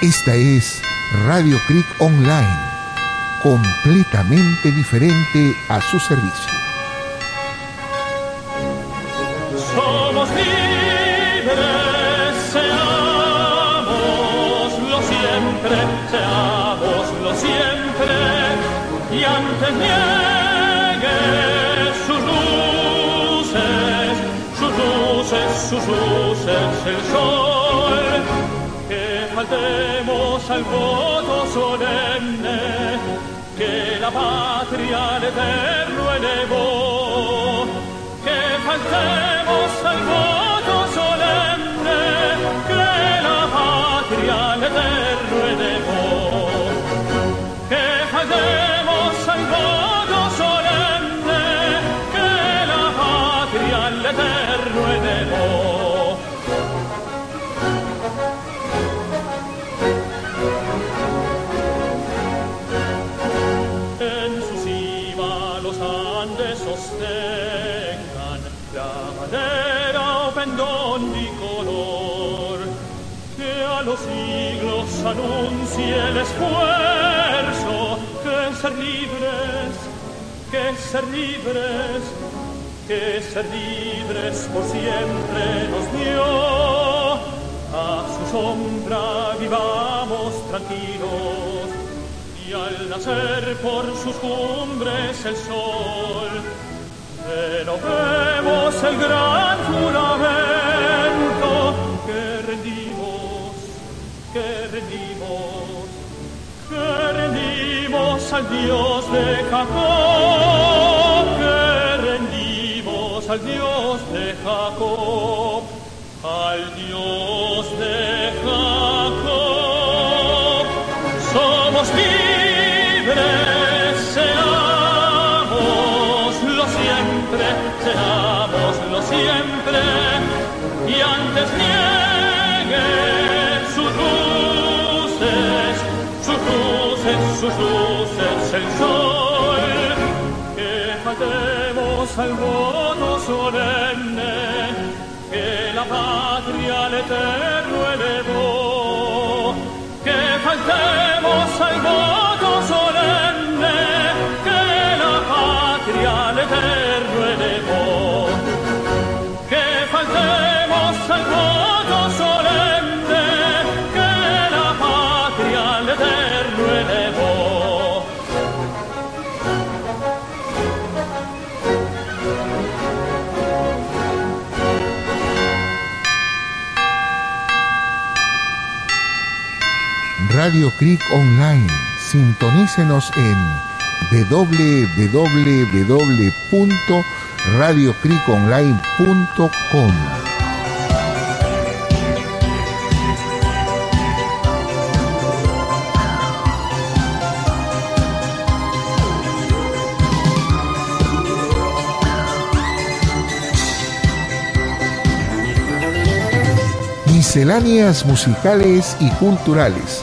Esta es Radio Creek Online, completamente diferente a su servicio. Somos libres, seámoslo siempre, seámoslo siempre, y antes niegue sus luces, sus luces, sus luces, el sol, que faltemos al voto solemne, que la patria al eterno elevó, que faltemos al voto pendón color que a los siglos anuncie el esfuerzo que ser libres, que ser libres, que ser libres por siempre nos dio. A su sombra vivamos tranquilos y al nacer por sus cumbres el sol, renovemos el gran juramento que rendimos, que rendimos, que rendimos al Dios de Jacob, que rendimos al Dios de Jacob, al Dios de Jacob. Somos libres, que faltemos al voto solemne, que la patria al eterno elevó que faltemos al voto solemne que la patria al eterno elevó. Que faltemos al voto Radio Creek Online. Sintonícenos en www.radiocreekonline.com. Misceláneas musicales y culturales,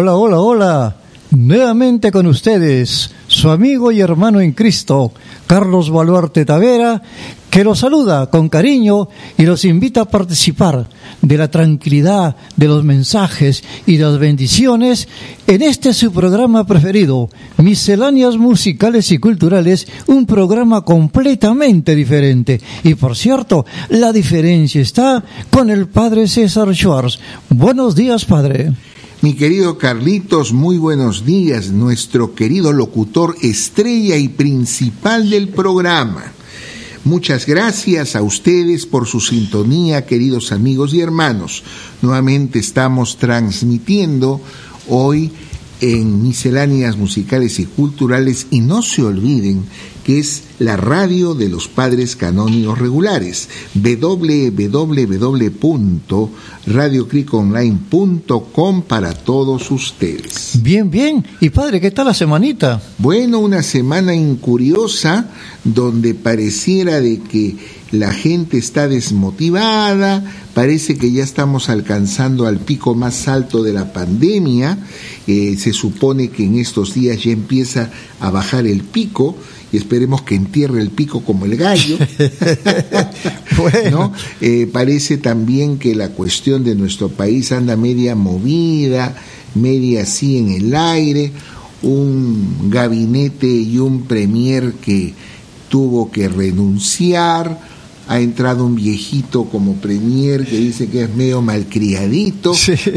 Hola, hola, hola. Nuevamente con ustedes, su amigo y hermano en Cristo, Carlos Baluarte Tavera, que los saluda con cariño y los invita a participar de la tranquilidad, de los mensajes y las bendiciones en este su programa preferido, Misceláneas Musicales y Culturales, un programa completamente diferente. Y por cierto, la diferencia está con el Padre César Schwartz. Buenos días, Padre. Mi querido Carlitos, muy buenos días, nuestro querido locutor estrella y principal del programa. Muchas gracias a ustedes por su sintonía, queridos amigos y hermanos. Nuevamente estamos transmitiendo hoy en misceláneas musicales y culturales y no se olviden que es la radio de los padres canónigos regulares, www.radiocriconline.com para todos ustedes. Bien, bien. Y padre, ¿qué tal la semanita? Bueno, una semana incuriosa donde pareciera de que la gente está desmotivada, parece que ya estamos alcanzando al pico más alto de la pandemia, eh, se supone que en estos días ya empieza a bajar el pico y esperemos que entierre el pico como el gallo. bueno. Eh, parece también que la cuestión de nuestro país anda media movida, media así en el aire, un gabinete y un premier que tuvo que renunciar, ha entrado un viejito como premier que dice que es medio malcriadito,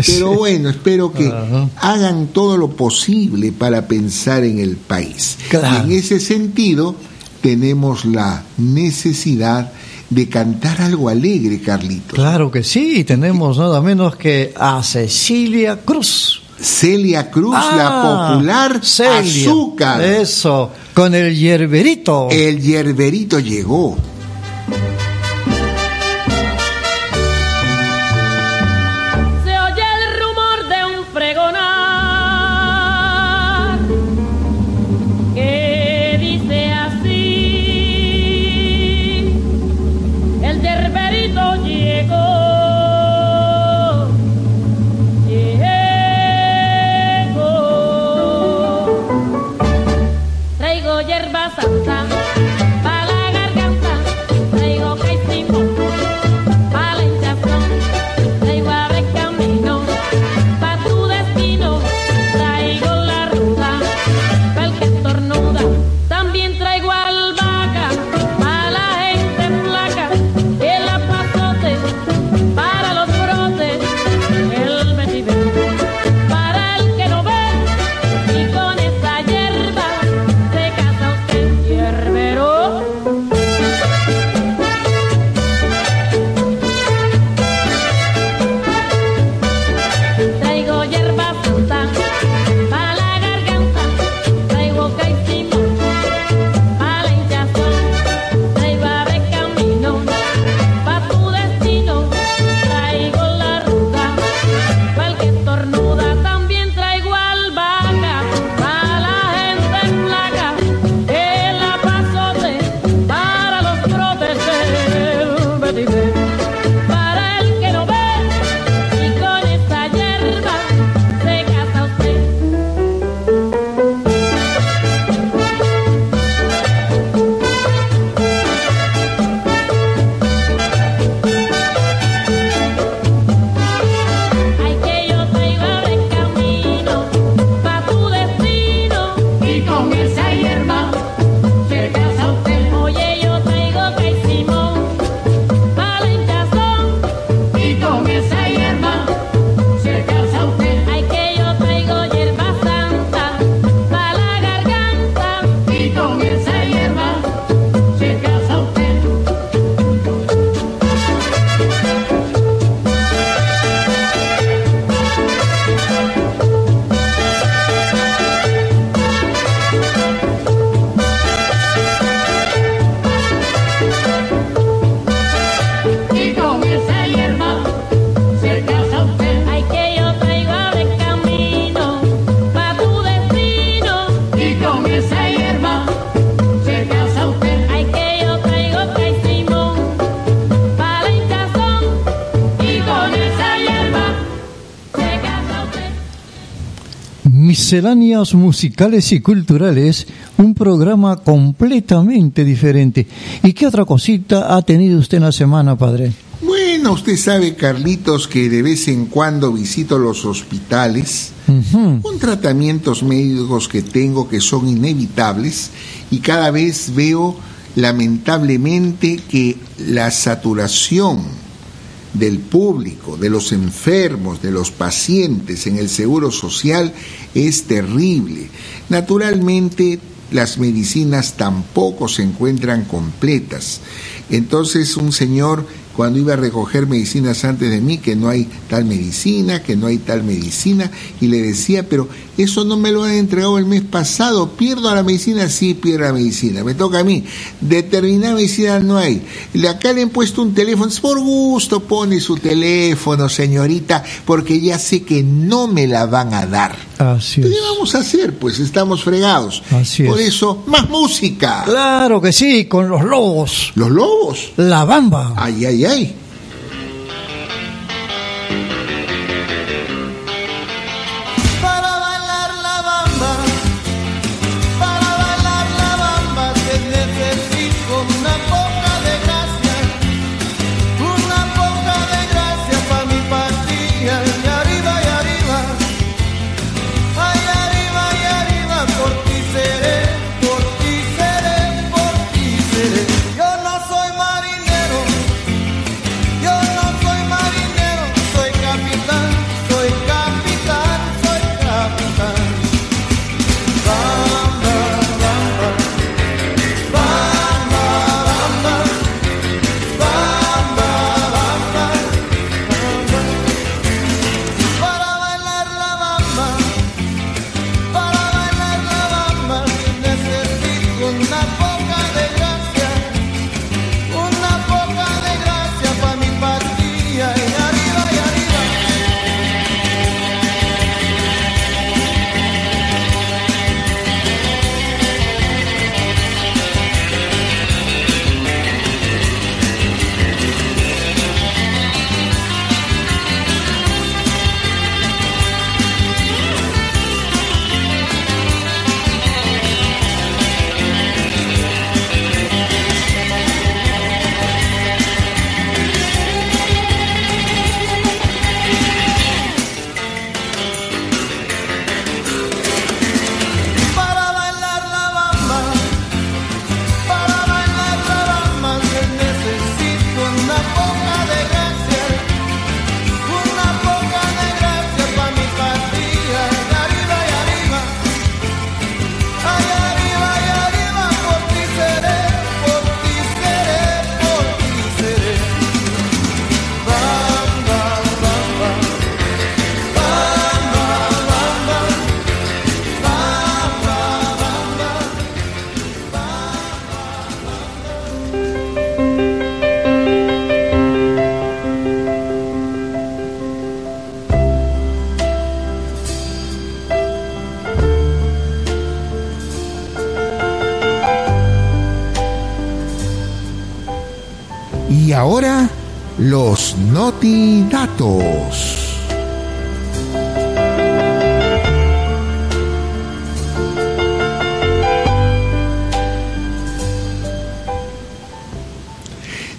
pero bueno, espero que hagan todo lo posible para pensar en el país. en ese sentido, tenemos la necesidad de cantar algo alegre, Carlito. Claro que sí, tenemos nada menos que a Cecilia Cruz. Celia Cruz, la ah, popular azúcar. Eso, con el yerberito. El yerberito llegó. Misceláneas musicales y culturales, un programa completamente diferente. ¿Y qué otra cosita ha tenido usted en la semana, padre? Bueno, usted sabe, Carlitos, que de vez en cuando visito los hospitales con tratamientos médicos que tengo que son inevitables y cada vez veo lamentablemente que la saturación del público, de los enfermos, de los pacientes en el seguro social es terrible. Naturalmente, las medicinas tampoco se encuentran completas. Entonces, un señor cuando iba a recoger medicinas antes de mí, que no hay tal medicina, que no hay tal medicina, y le decía, pero eso no me lo han entregado el mes pasado, pierdo la medicina, sí pierdo la medicina, me toca a mí, determinada medicina no hay. Acá le han puesto un teléfono, por gusto pone su teléfono, señorita, porque ya sé que no me la van a dar. Así ¿Qué vamos a hacer? Pues estamos fregados. Así Por es. eso, más música. Claro que sí, con los lobos. Los lobos. La bamba. Ay, ay, ay.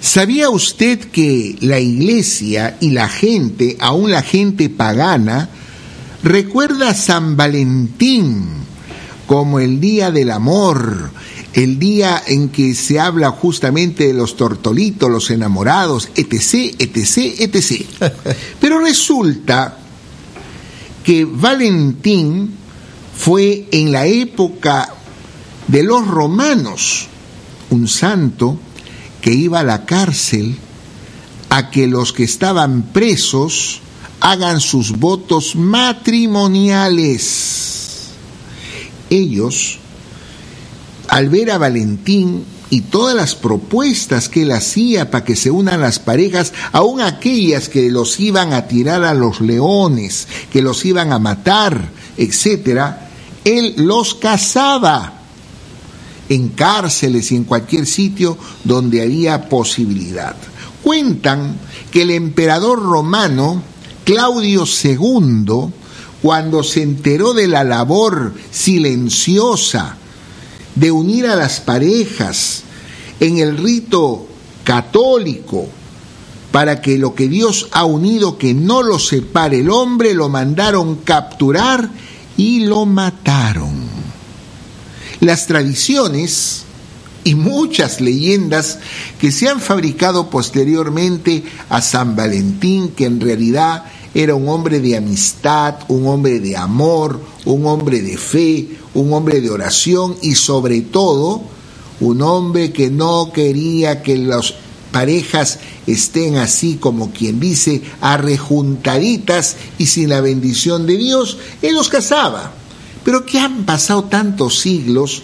¿Sabía usted que la iglesia y la gente, aún la gente pagana, recuerda a San Valentín como el día del amor, el día en que se habla justamente de los tortolitos, los enamorados, etc., etc., etc. Pero resulta que Valentín fue en la época de los romanos un santo que iba a la cárcel a que los que estaban presos hagan sus votos matrimoniales. Ellos, al ver a Valentín y todas las propuestas que él hacía para que se unan las parejas, aun aquellas que los iban a tirar a los leones, que los iban a matar, etcétera, él los casaba en cárceles y en cualquier sitio donde había posibilidad. Cuentan que el emperador romano Claudio II, cuando se enteró de la labor silenciosa de unir a las parejas en el rito católico, para que lo que Dios ha unido que no lo separe el hombre, lo mandaron capturar y lo mataron. Las tradiciones y muchas leyendas que se han fabricado posteriormente a San Valentín, que en realidad era un hombre de amistad, un hombre de amor, un hombre de fe, un hombre de oración y sobre todo un hombre que no quería que los parejas estén así como quien dice, arrejuntaditas y sin la bendición de Dios, Él los casaba. Pero que han pasado tantos siglos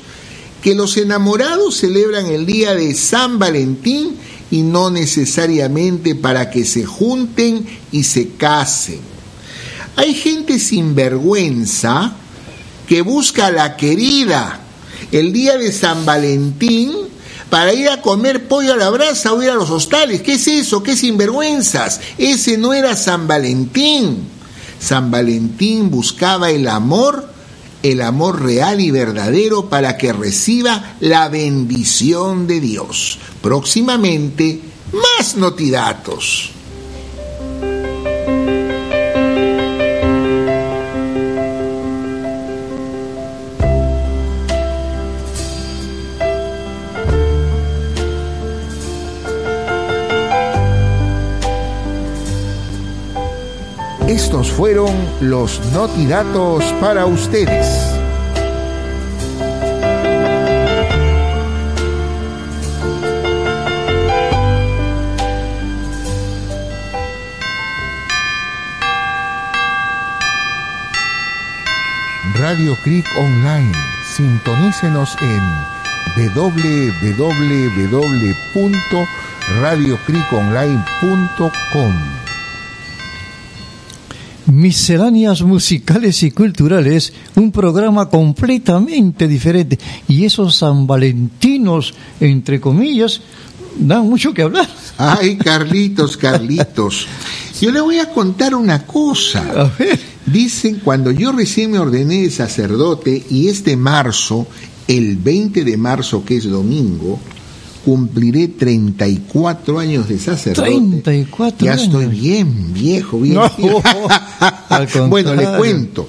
que los enamorados celebran el día de San Valentín y no necesariamente para que se junten y se casen. Hay gente sin vergüenza que busca a la querida el día de San Valentín para ir a comer pollo a la brasa o ir a los hostales. ¿Qué es eso? ¿Qué sinvergüenzas? Ese no era San Valentín. San Valentín buscaba el amor, el amor real y verdadero para que reciba la bendición de Dios. Próximamente, más notidatos. Fueron los notidatos para ustedes. Radio Creek Online. Sintonícenos en www.radiocreekonline.com. Misceláneas musicales y culturales, un programa completamente diferente. Y esos San Valentinos, entre comillas, dan mucho que hablar. Ay, Carlitos, Carlitos. Yo le voy a contar una cosa. A ver. Dicen, cuando yo recién me ordené de sacerdote y este marzo, el 20 de marzo, que es domingo, cumpliré 34 años de sacerdote. 34 ya años. estoy bien viejo, bien No, viejo. bueno, le cuento.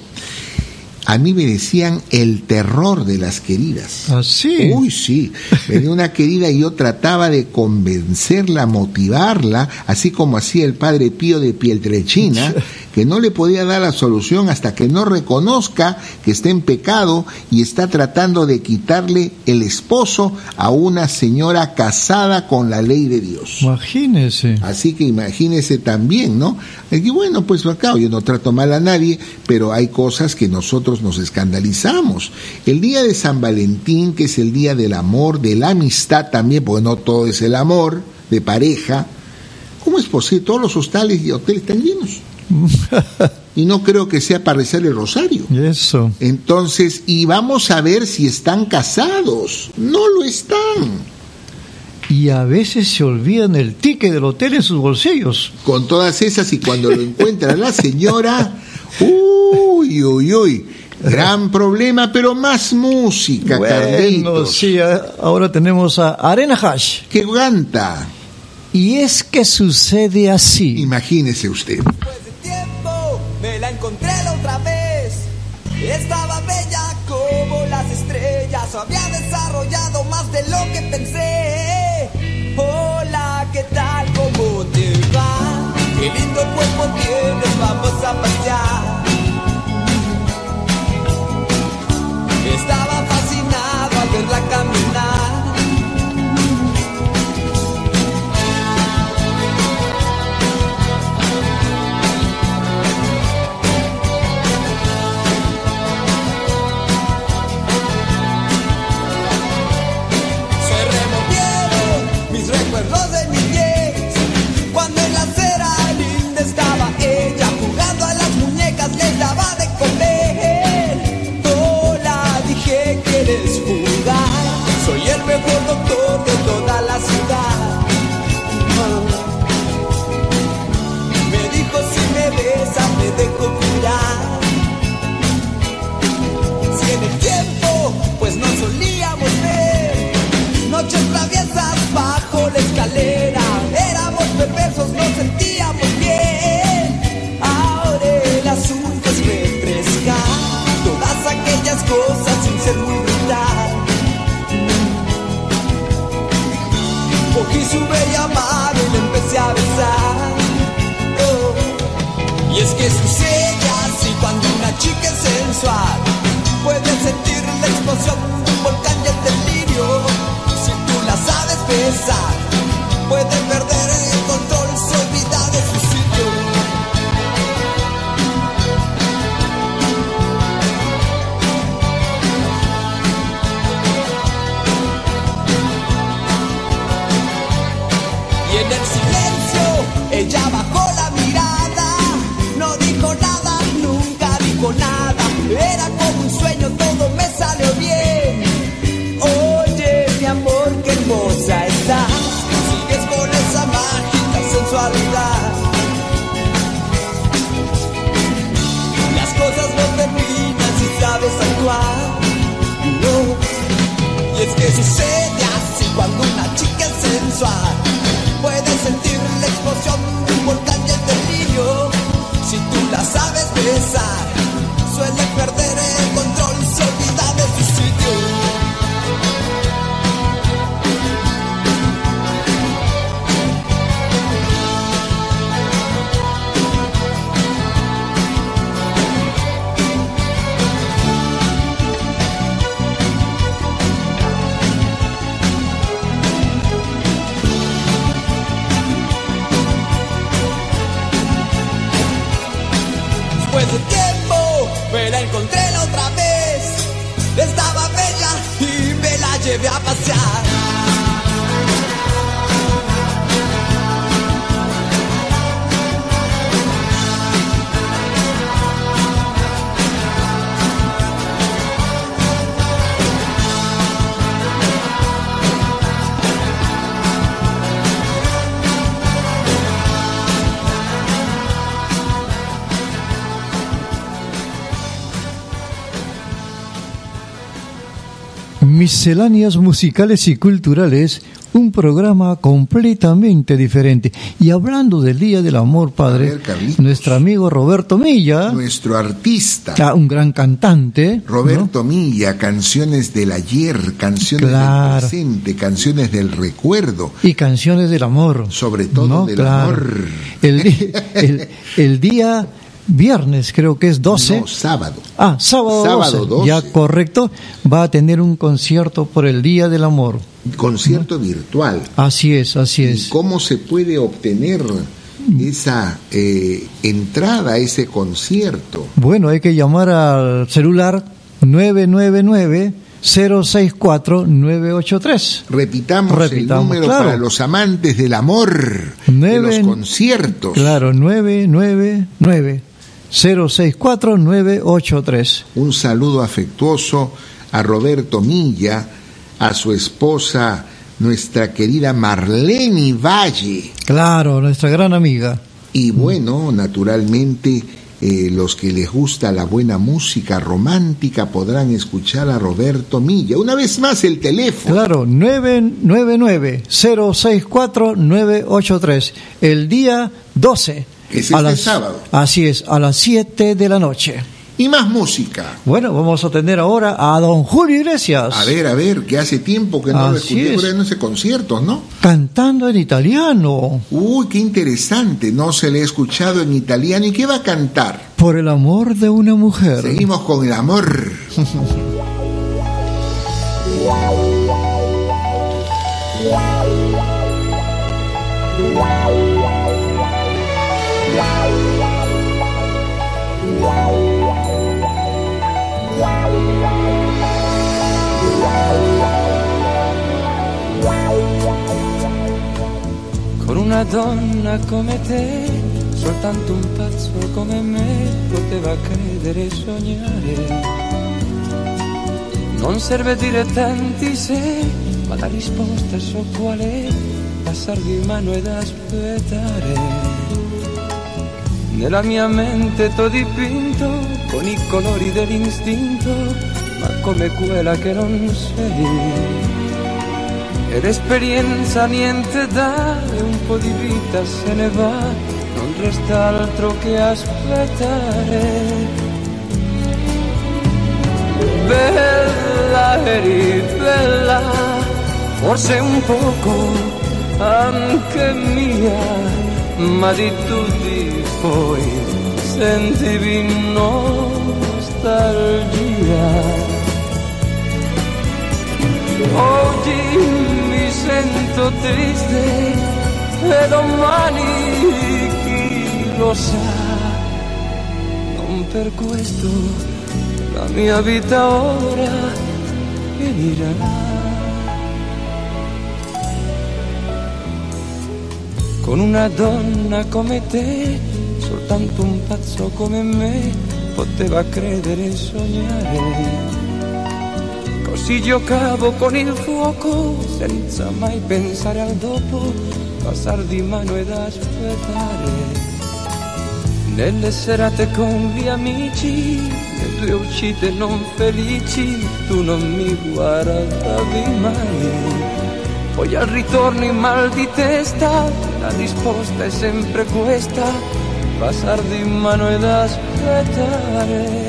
A mí me decían el terror de las queridas. Así. Uy, sí. Venía una querida y yo trataba de convencerla, motivarla, así como hacía el padre Pío de Pietrelcina, que no le podía dar la solución hasta que no reconozca que está en pecado y está tratando de quitarle el esposo a una señora casada con la ley de Dios. Imagínese. Así que imagínese también, ¿no? Y bueno, pues acá yo no trato mal a nadie, pero hay cosas que nosotros nos escandalizamos. El día de San Valentín, que es el día del amor, de la amistad también, porque no todo es el amor de pareja, ¿cómo es posible? Todos los hostales y hoteles están llenos. Y no creo que sea para rezar el rosario. Eso. Entonces, y vamos a ver si están casados. No lo están. Y a veces se olvidan el ticket del hotel en sus bolsillos. con todas esas y cuando lo encuentra la señora, uy, uy, uy, gran problema, pero más música, Bueno, Carlitos. sí, ahora tenemos a Arena Hash. ¿Qué canta? Y es que sucede así. Imagínese usted. Estaba bella como las estrellas. Había desarrollado más de lo que pensé. Hola, ¿qué tal? ¿Cómo te va? Qué lindo cuerpo tienes, vamos a pasear. Perversos, nos sentíamos bien. Ahora el asunto es refrescar todas aquellas cosas sin ser muy brutal. Cogí su bella mano y le empecé a besar. Oh. Y es que sucede así cuando una chica es sensual sucede así cuando una chica es sensual. Misceláneas musicales y culturales, un programa completamente diferente. Y hablando del Día del Amor, Padre, ver, nuestro amigo Roberto Milla, Nuestro artista. ah, un gran cantante, ¿no? Roberto Milla, canciones del ayer, canciones Claro. del presente, canciones del recuerdo, y canciones del amor. sobre todo del amor. El, el- el día viernes, creo que es 12. No, sábado. Ah, sábado, Sábado 12, Ya 12. correcto. Va a tener un concierto por el Día del Amor. Concierto virtual. Así es, así ¿Y es. cómo se puede obtener esa eh, entrada a ese concierto? Bueno, hay que llamar al celular 999-064-983. Repitamos, Repitamos, el número claro. para los amantes del amor, de los conciertos. Claro, 999-064-983. Un saludo afectuoso a Roberto Milla, a su esposa, nuestra querida Marlene Valle. Claro, nuestra gran amiga. Y bueno, naturalmente, eh, los que les gusta la buena música romántica podrán escuchar a Roberto Milla. Una vez más el teléfono. Claro, 999-064-983. El día 12. Es este sábado. Así es, a las 7 de la noche. Y más música. Bueno, vamos a tener ahora a don Julio Iglesias. A ver, a ver, que hace tiempo que no lo escuché es. por ahí en ese conciertos, ¿no? Cantando en italiano. Uy, qué interesante, no se le he escuchado en italiano. ¿Y qué va a cantar? Por el amor de una mujer. Seguimos con el amor. una donna come te, soltanto un pazzo come me poteva credere e sognare. Non serve dire tanti se, ma la risposta so qual è, passarvi in mano ed aspettare. Nella mia mente t'ho dipinto con i colori dell'istinto, ma come quella che non sei. Ed esperienza niente dà e un po' di vita se ne va, non resta altro che aspettare. Bella eri bella, forse un poco anche mia, ma di tutti poi sentivi nostalgia. Mi sento triste e domani chi lo sa. Non per questo la mia vita ora finirà. Con una donna come te, soltanto un pazzo come me poteva credere e sognare. Così giocavo con il fuoco senza mai pensare al dopo, passar di mano ed aspettare. Nelle serate con gli amici, le tue uscite non felici, tu non mi guardavi mai. Poi al ritorno in mal di testa, la risposta è sempre questa, passar di mano ed aspettare.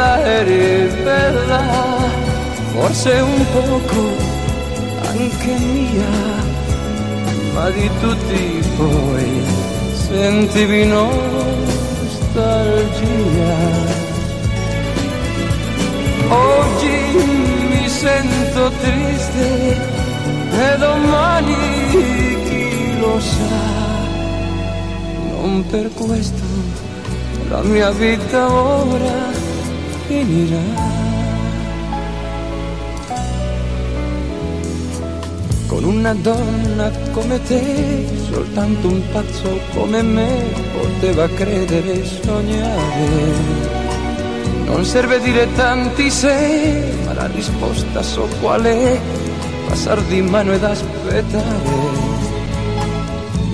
Bella eri bella, forse un poco anche mia ma di tutti poi sentivi nostalgia. Oggi mi sento triste e domani chi lo sa, non per questo la mia vita ora finirà. Con una donna come te, soltanto un pazzo come me poteva credere e sognare. Non serve dire tanti se, ma la risposta so qual è, passar di mano ed aspettare.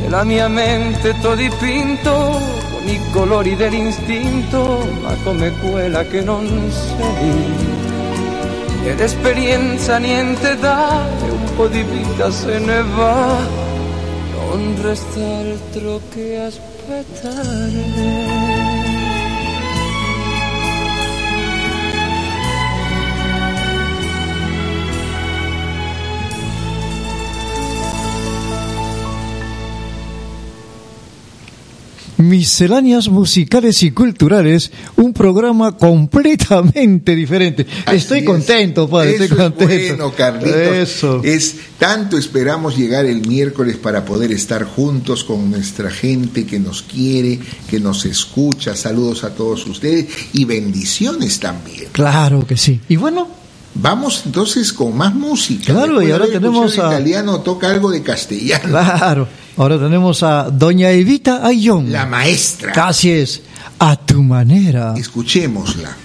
Nella mia mente t'ho dipinto i colori dell'istinto, ma come quella che non sei. Ed esperienza niente dà, un po' di vita se ne va, non resta altro che aspettare. Misceláneas musicales y culturales, un programa completamente diferente. Así estoy es. contento, padre, Eso estoy es contento. bueno, Carlitos. Eso. Es tanto esperamos llegar el miércoles para poder estar juntos con nuestra gente que nos quiere, que nos escucha. Saludos a todos ustedes y bendiciones también. Claro que sí. Y bueno, Vamos entonces con más música. Claro, y ahora tenemos a- italiano toca algo de castellano. claro. Ahora tenemos a Doña Evita Ayón. La maestra. Así es. A tu manera. Escuchémosla.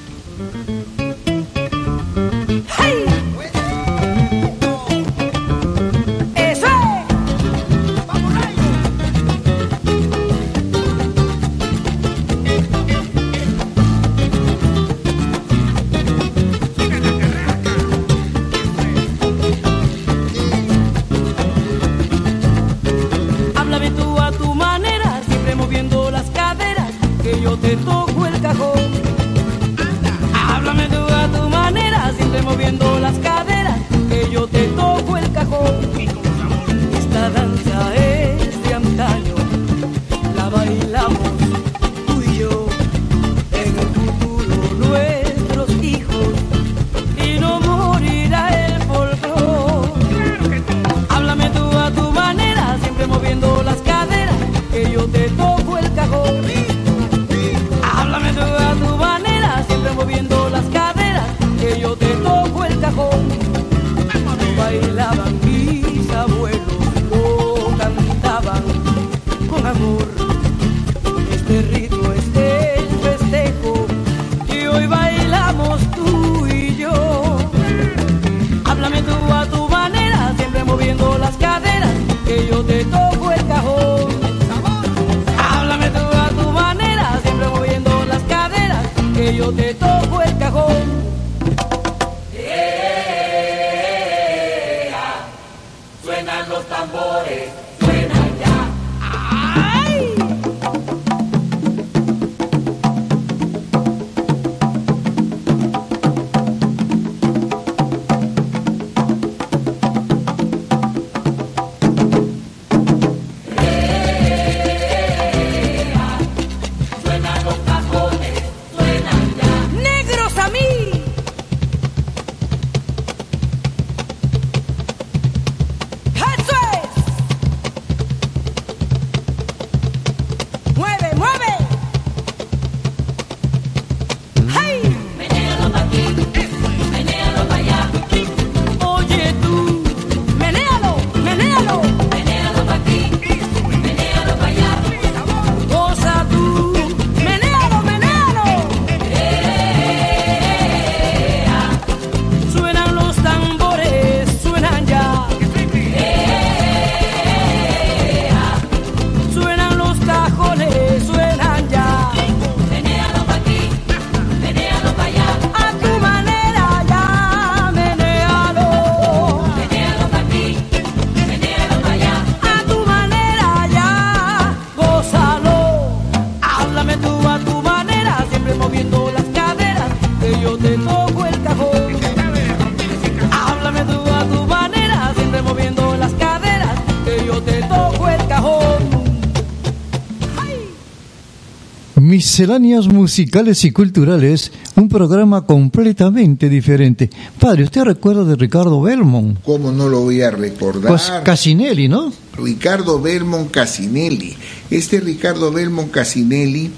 Misceláneas musicales y culturales, un programa completamente diferente. Padre, ¿usted recuerda de Ricardo Belmont? ¿Cómo no lo voy a recordar? Pues Casinelli, ¿no? Ricardo Belmont Casinelli. Este Ricardo Belmont Casinelli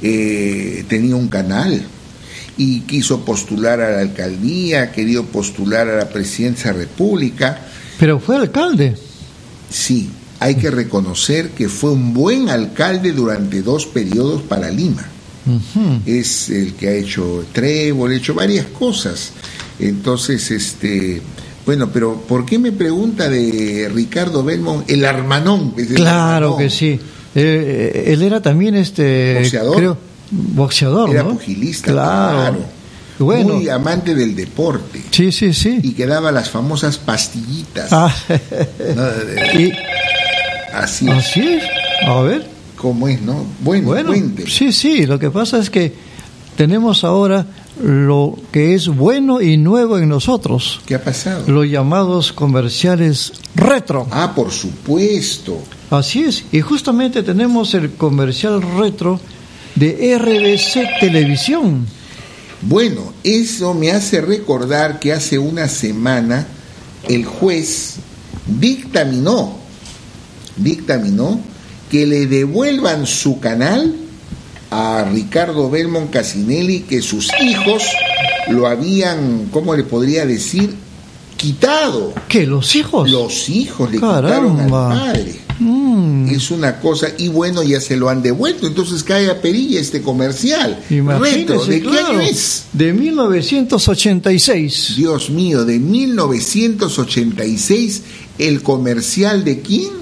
eh, tenía un canal y quiso postular a la alcaldía, quería postular a la presidencia de la República. Pero fue alcalde. Sí, hay que reconocer que fue un buen alcalde durante dos periodos para Lima. Es el que ha hecho Trébol, ha hecho varias cosas. Entonces, este, bueno, pero ¿por qué me pregunta de Ricardo Belmont, el armanón? El Claro Armanón. que sí. Eh, él era también este. Boxeador. Creo, boxeador, Era ¿no? pugilista, Claro. claro. Bueno. Muy amante del deporte. Sí, sí, sí. Y que daba las famosas pastillitas. Ah, ¿no? Y Así, así es. A ver. como es, ¿no? Bueno, Bueno, cuente. sí, sí. Lo que pasa es que tenemos ahora lo que es bueno y nuevo en nosotros, ¿Qué ha pasado? los llamados comerciales retro. Ah, por supuesto. Así es. Y justamente tenemos el comercial retro de RBC Televisión. Bueno, eso me hace recordar que hace una semana el juez dictaminó, dictaminó que le devuelvan su canal a Ricardo Belmont Casinelli, que sus hijos lo habían, ¿cómo le podría decir? Quitado. ¿Qué? ¿Los hijos? Los hijos le quitaron al Caramba. padre. Mm, Es una cosa, y bueno, ya se lo han devuelto, entonces cae a perilla este comercial. imagínese, Retro, ¿de qué claro, año es? De 1986. Dios mío, de 1986, el comercial de quién?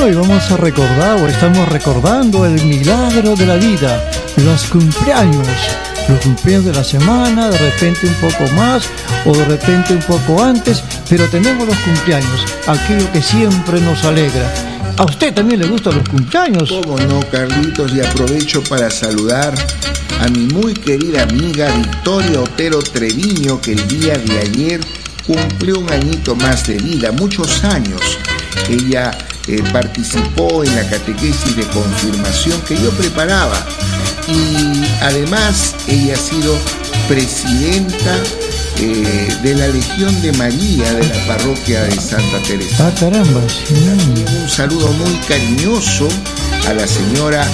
Bueno, y vamos a recordar, o estamos recordando el milagro de la vida, los cumpleaños, los cumpleaños de la semana, de repente un poco más, o de repente un poco antes, pero tenemos los cumpleaños, aquello que siempre nos alegra. ¿A usted también le gustan los cumpleaños? ¿Cómo no, Carlitos? Y aprovecho para saludar a mi muy querida amiga Victoria Otero Treviño, que el día de ayer cumplió un añito más de vida, muchos años. Ella eh, participó en la catequesis de confirmación que yo preparaba y además ella ha sido presidenta eh, de la Legión de María de la parroquia de Santa Teresa. Ah, caramba. sí. Un saludo muy cariñoso a la señora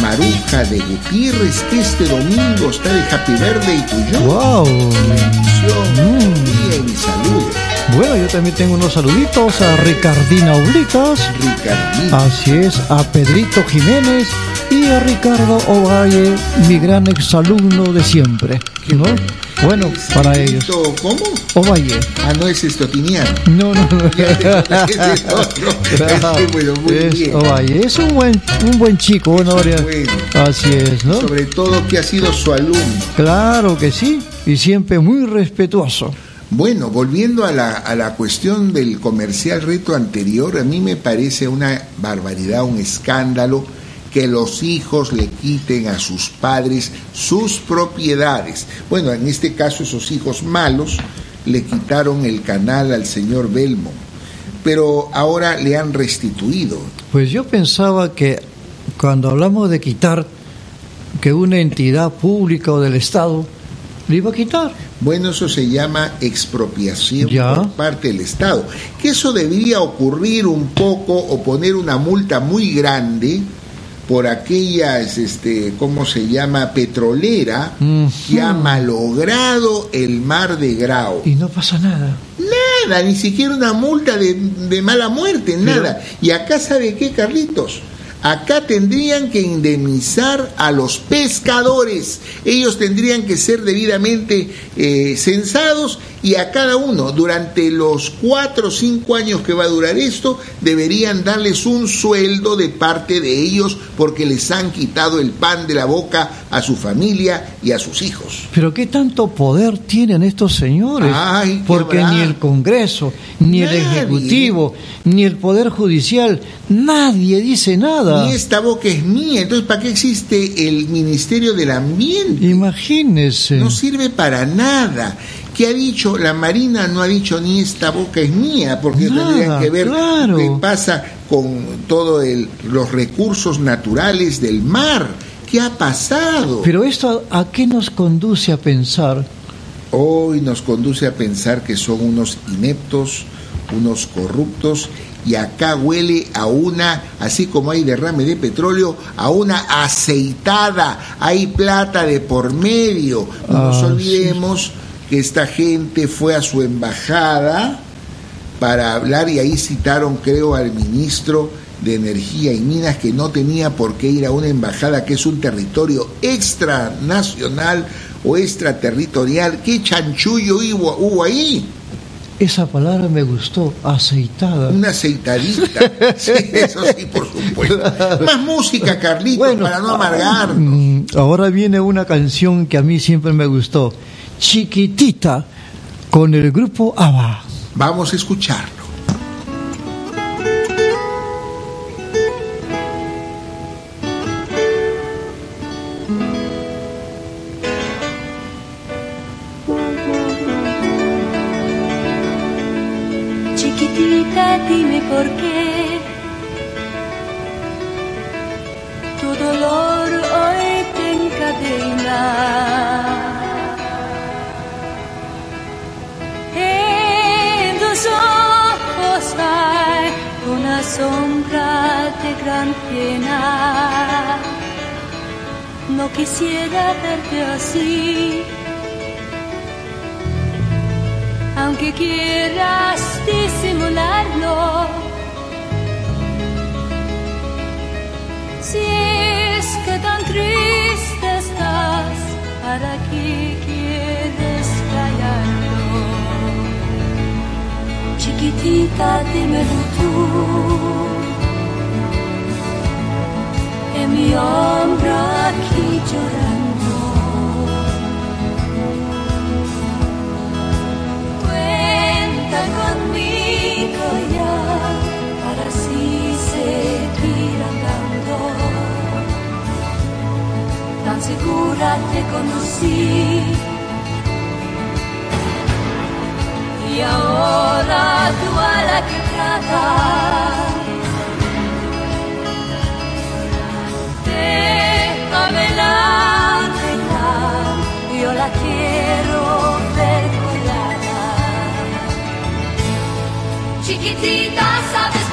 Maruja de Gutiérrez, que este domingo está de Happy Birthday to you. ¡Wow! Bendición, Mm. y mi salud. Bueno, yo también tengo unos saluditos a Ricardina Oblitas, Ricardito. así es, a Pedrito Jiménez y a Ricardo Ovalle, mi gran exalumno de siempre. ¿no? Bueno, para ellos. ¿Cómo? Ovalle. Ah, no es estotiniano. No, no, no. Es. Este. Ovalle. Es un buen, un buen chico, bueno, Aurea. Bueno. Así es, ¿no? Sobre todo que ha sido su alumno. Claro que sí, y siempre muy respetuoso. Bueno, volviendo a la, a la cuestión del comercial reto anterior, a mí me parece una barbaridad, un escándalo que los hijos le quiten a sus padres sus propiedades. Bueno, en este caso esos hijos malos le quitaron el canal al señor Belmont, pero ahora le han restituido. Pues yo pensaba que cuando hablamos de quitar, que una entidad pública o del Estado iba a quitar. Bueno, eso se llama expropiación Ya. por parte del Estado. Que eso debería ocurrir un poco o poner una multa muy grande por aquellas, este, ¿cómo se llama? Petrolera que ha malogrado el mar de Grau. Y no pasa nada. Nada, ni siquiera una multa de, de mala muerte, nada. Y acá, ¿sabe qué, Carlitos? Acá tendrían que indemnizar a los pescadores. Ellos tendrían que ser debidamente eh, censados y a cada uno, durante los cuatro o cinco años que va a durar esto, deberían darles un sueldo de parte de ellos porque les han quitado el pan de la boca a su familia y a sus hijos. Pero qué tanto poder tienen estos señores, Ay, ¿qué porque ni el Congreso, ni el. Ejecutivo, ni el Poder Judicial, nadie dice nada. Ni esta boca es mía, entonces ¿para qué existe el Ministerio del Ambiente? Imagínese. No sirve para nada. ¿Qué ha dicho? La Marina no ha dicho ni esta boca es mía, porque Nada, tendrían que ver claro. qué pasa con todos los recursos naturales del mar. ¿Qué ha pasado? Pero esto a, a qué nos conduce a pensar Hoy nos conduce a pensar que son unos ineptos, unos corruptos, y acá huele a una, así como hay derrame de petróleo, a una aceitada, hay plata de por medio. No nos Ah, olvidemos que esta gente fue a su embajada para hablar y ahí citaron, creo, al ministro de Energía y Minas que no tenía por qué ir a una embajada que es un territorio extranacional o extraterritorial. ¿Qué chanchullo hubo, hubo ahí? Esa palabra me gustó, aceitada. Una aceitadita. Sí, eso sí, por supuesto. Más música, Carlitos, para no amargarnos. mm, ahora viene una canción que a mí siempre me gustó, Chiquitita, con el grupo ABBA. Vamos a escucharlo. Por qué tu dolor hoy te encadena. En tus ojos hay una sombra de gran pena. No quisiera verte así. aunque quieras disimularlo. Si es que tan triste estás, ¿para qué quieres callarlo? Chiquitita, dímelo tú. En mi hombro aquí llorando. Cuenta conmigo segura te conocí. Y ahora tú a la que tratas. Déjame la yo la quiero ver colada. Chiquitita, sabes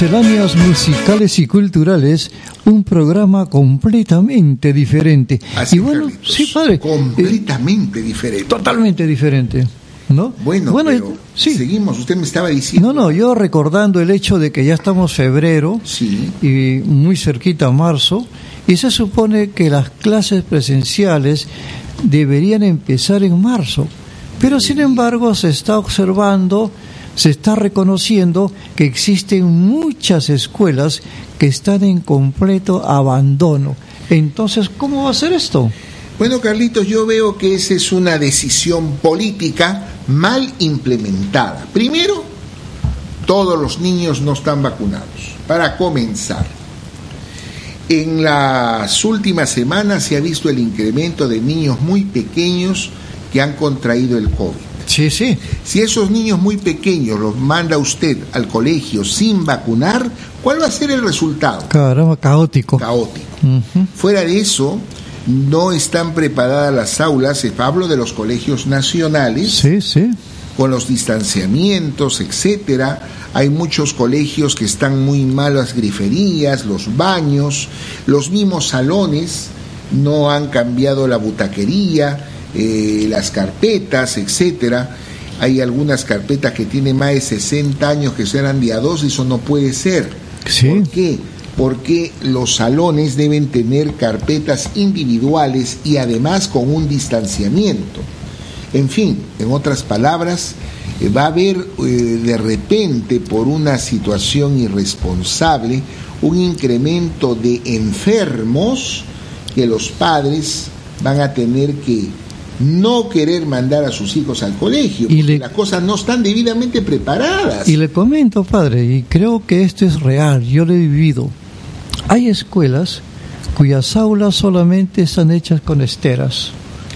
Misceláneas musicales y culturales, un programa completamente diferente. Así, y bueno, Carlitos, sí, padre, eh, Completamente diferente. totalmente diferente, ¿no? Bueno, pero sí. seguimos. Usted me estaba diciendo. No, no, yo recordando el hecho de que ya estamos febrero Sí. y muy cerquita marzo, y se supone que las clases presenciales deberían empezar en marzo. Pero sin embargo se está observando, se está reconociendo que existen muchas escuelas que están en completo abandono. Entonces, ¿cómo va a ser esto? Bueno, Carlitos, yo veo que esa es una decisión política mal implementada. Primero, todos los niños no están vacunados. Para comenzar, en las últimas semanas se ha visto el incremento de niños muy pequeños que han contraído el COVID. Sí, sí. Si esos niños muy pequeños los manda usted al colegio sin vacunar, ¿cuál va a ser el resultado? Caramba, caótico. Caótico. Fuera de eso, no están preparadas las aulas, eh, hablo de los colegios nacionales, Sí, sí. con los distanciamientos, etcétera. Hay muchos colegios que están muy mal las griferías, los baños, los mismos salones no han cambiado la butaquería, eh, las carpetas, etcétera. Hay algunas carpetas que tienen más de 60 años que serán de a dos y eso no puede ser. Sí. ¿Por qué? Porque los salones deben tener carpetas individuales y además con un distanciamiento. En fin, en otras palabras, eh, va a haber eh, de repente, por una situación irresponsable, un incremento de enfermos que los padres van a tener que no querer mandar a sus hijos al colegio, Y porque le- las cosas no están debidamente preparadas. Y le comento, padre, y creo que esto es real, yo lo he vivido. Hay escuelas cuyas aulas solamente están hechas con esteras,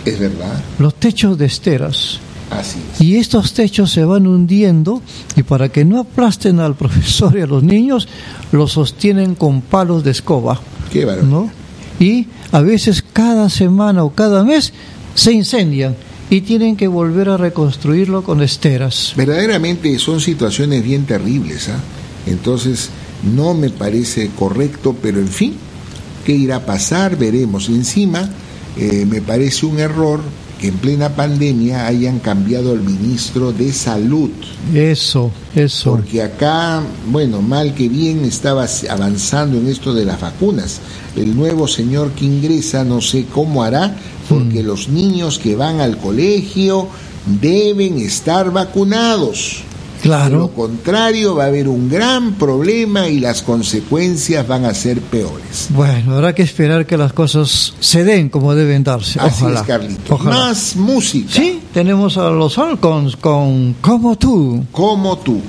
Es verdad, los techos de esteras. así es. Y estos techos se van hundiendo y para que no aplasten al profesor y a los niños, los sostienen con palos de escoba. Qué. ¿no? Y a veces cada semana o cada mes se incendian y tienen que volver a reconstruirlo con esteras. Verdaderamente son situaciones bien terribles, ¿ah? Entonces, no me parece correcto, pero en fin, ¿qué irá a pasar? Veremos. Encima, eh, me parece un error que en plena pandemia hayan cambiado al ministro de Salud. Eso, eso. Porque acá, bueno, mal que bien estaba avanzando en esto de las vacunas. El nuevo señor que ingresa no sé cómo hará, porque los niños que van al colegio deben estar vacunados. De lo Claro. contrario, va a haber un gran problema y las consecuencias van a ser peores. Bueno, habrá que esperar que las cosas se den como deben darse. Así Ojalá. es, Carlitos. Ojalá. Más música. Sí, tenemos a los Halcons con Como tú. Como tú.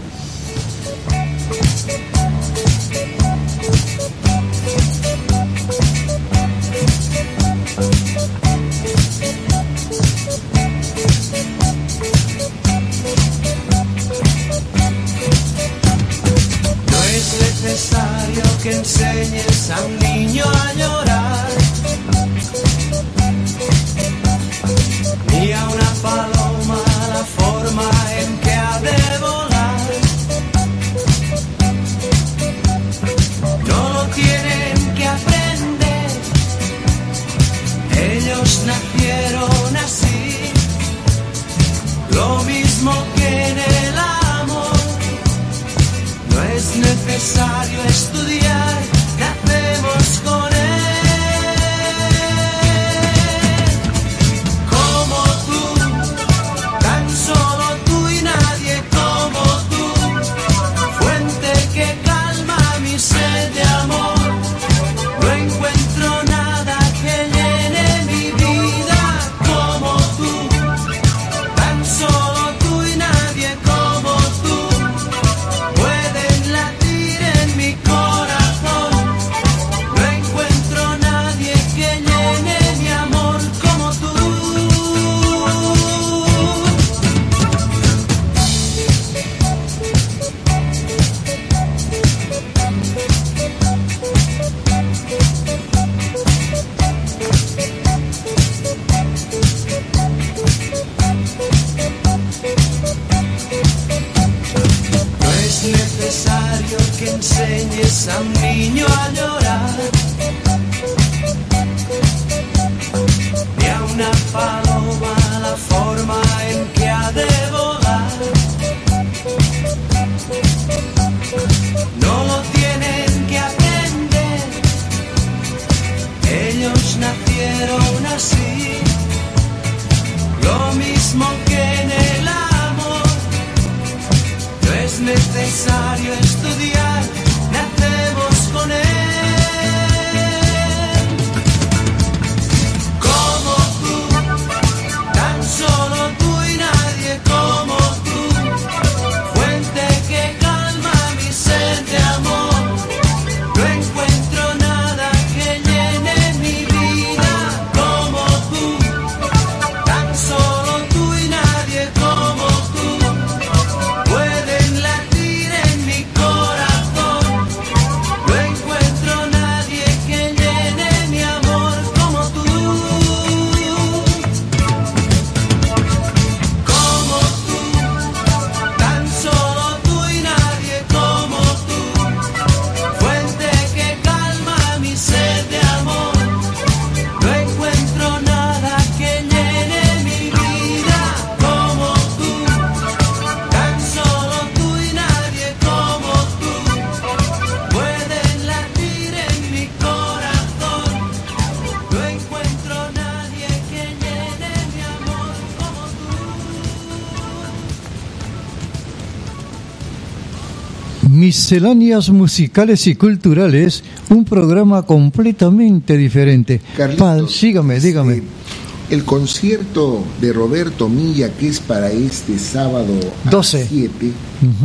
Misceláneas musicales y culturales, un programa completamente diferente. Carlitos, sígame, dígame. este, el concierto de Roberto Milla, que es para este sábado a 12. las 7,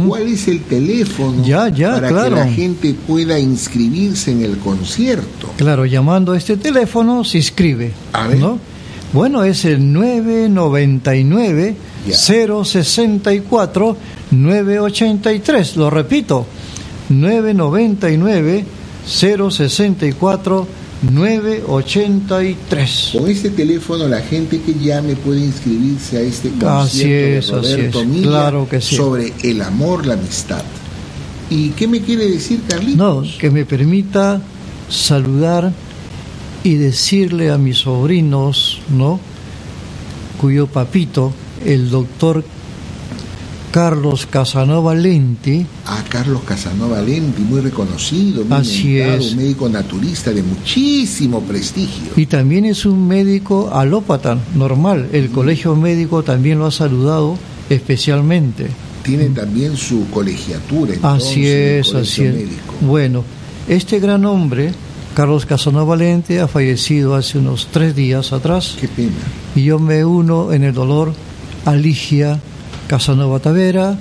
¿cuál es el teléfono Ya, ya, para claro. que la gente pueda inscribirse en el concierto? Claro, llamando a este teléfono se inscribe. A ver. ¿no? Bueno, es el 999 Ya. 064 983. Lo repito, 999 064 983. Con este teléfono la gente que llame puede inscribirse a este concierto Así es, de así Roberto es. Milla Claro que sí. sobre el amor, la amistad. ¿Y qué me quiere decir No, Carlitos? que me permita saludar y decirle a mis sobrinos, ¿no? Cuyo papito, el doctor Carlos Casanova Lenti, A Carlos Casanova Lenti, muy reconocido, muy Así mentado, es. un médico naturista de muchísimo prestigio. y también es un médico alópata, normal. El colegio médico también lo ha saludado especialmente. Tiene también su colegiatura. entonces, Así es, así es. médico. Bueno, este gran hombre, Carlos Casanova Lente, ha fallecido hace unos tres días atrás. Qué pena. y yo me uno en el dolor a Ligia Casanova Tavera,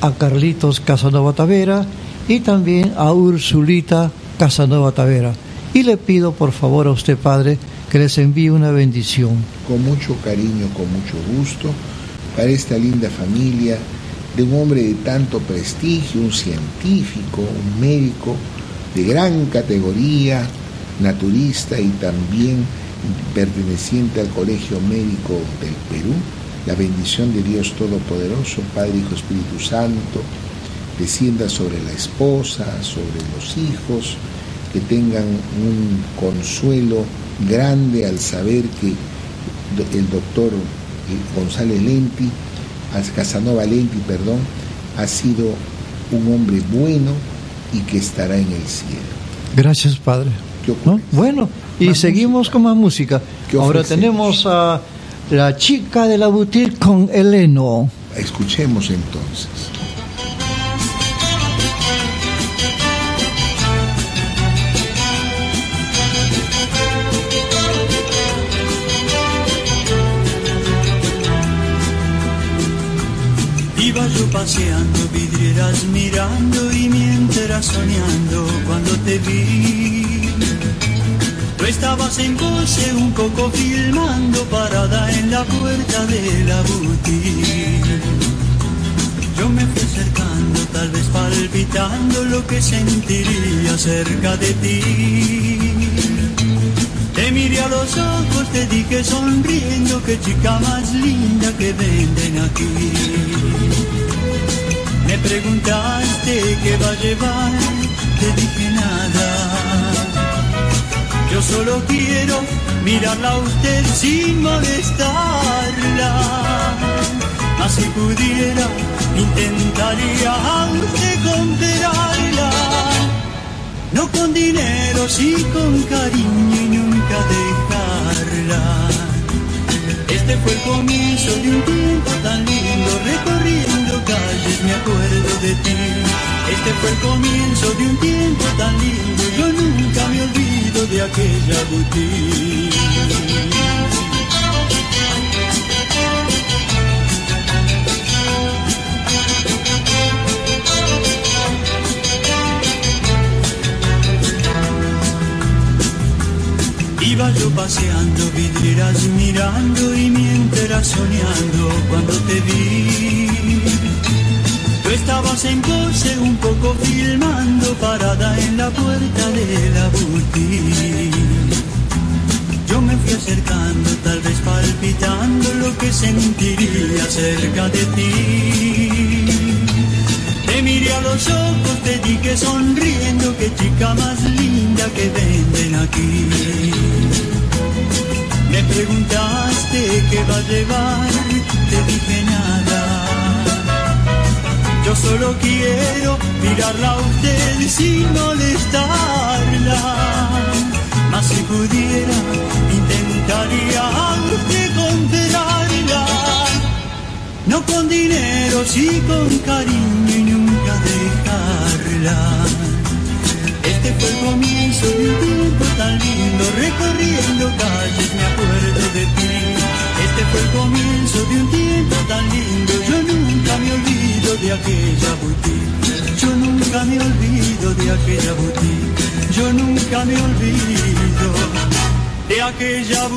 a Carlitos Casanova Tavera y también a Ursulita Casanova Tavera. Y le pido por favor a usted, Padre, que les envíe una bendición. Con mucho cariño, con mucho gusto, para esta linda familia de un hombre de tanto prestigio, un científico, un médico de gran categoría, naturista y también perteneciente al Colegio Médico del Perú. La bendición de Dios Todopoderoso, Padre, Hijo, Espíritu Santo, descienda sobre la esposa, sobre los hijos, que tengan un consuelo grande al saber que el doctor González Lenti, as- Casanova Lenti, perdón, ha sido un hombre bueno y que estará en el cielo. Gracias, Padre. ¿Qué ¿No? ocurre? Bueno, y Más seguimos con más música. ¿Qué Ahora tenemos a la chica de la boutique con Eleno. Escuchemos entonces. Iba yo paseando, vidrieras mirando y mientras soñando cuando te vi. Tú estabas en pose un poco filmando parada en la puerta de la boutique. Yo me fui acercando, tal vez palpitando lo que sentiría cerca de ti. Te miré a los ojos, te dije sonriendo, que chica más linda que venden aquí. Me preguntaste qué va a llevar, te dije nada. Yo solo quiero mirarla a usted sin molestarla. Mas si pudiera, intentaría a usted comprarla. No con dinero, sí con cariño y nunca dejarla. Este fue el comienzo de un tiempo tan lindo, recorriendo calles me acuerdo de ti. Este fue el comienzo de un tiempo tan lindo, yo nunca me olvido de aquella boutique. Iba yo paseando, vidrieras mirando y mientras soñando cuando te vi. Estabas en pose un poco filmando parada en la puerta de la boutique. Yo me fui acercando, tal vez palpitando lo que sentiría cerca de ti. Te miré a los ojos, te dije sonriendo, que chica más linda que venden aquí. Me preguntaste qué va a llevar, te dije nada. Yo solo quiero mirarla a usted sin molestarla. Mas si pudiera, intentaría a usted. No con dinero, sí con cariño y nunca dejarla. Este fue el comienzo de un tiempo tan lindo, recorriendo calles me acuerdo de ti. Este fue el comienzo de un tiempo tan lindo, yo nunca me olvido de aquella boutique. Yo nunca me olvido de aquella boutique. Yo nunca me olvido de aquella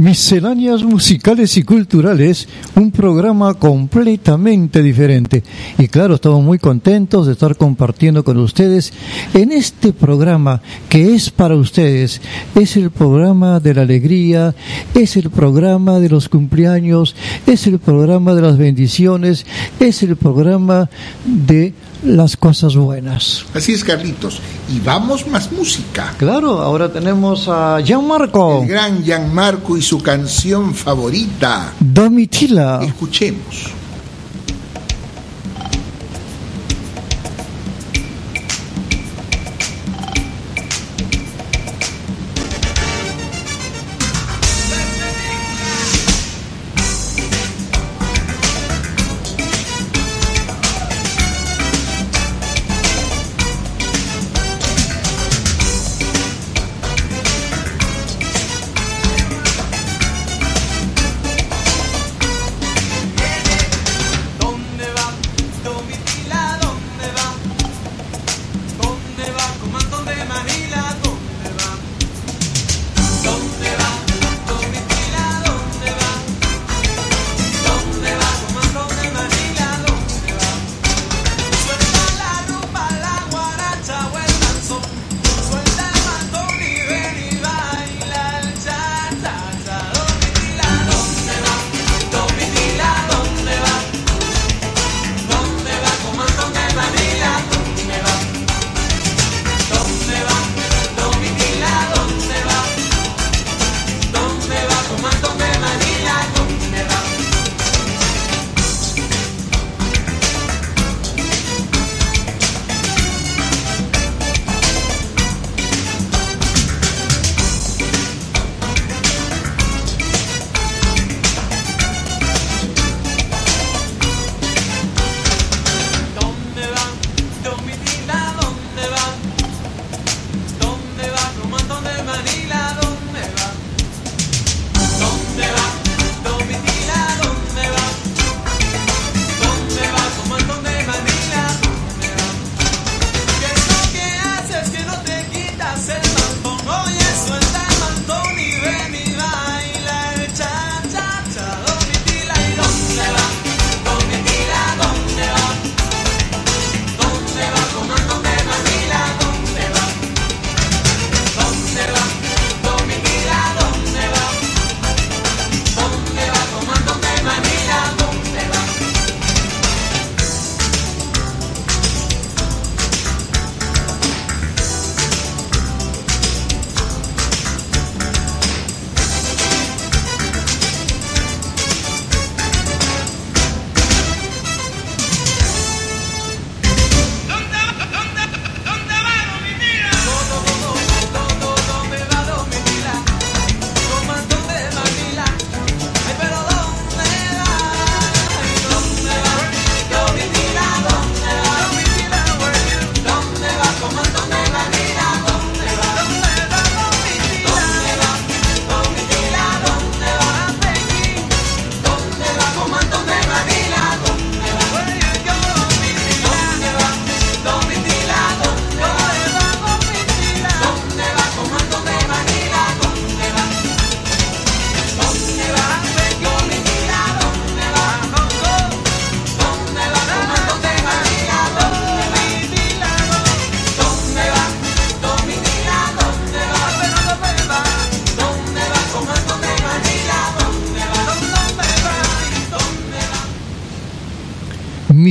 Misceláneas musicales y culturales, un programa completamente diferente. Y claro, estamos muy contentos de estar compartiendo con ustedes en este programa que es para ustedes. Es el programa de la alegría, es el programa de los cumpleaños, es el programa de las bendiciones, es el programa de las cosas buenas. Así es, Carlitos. Y vamos más música. Claro, ahora tenemos a Gianmarco El gran Gianmarco y su canción favorita. Domitila. Escuchemos.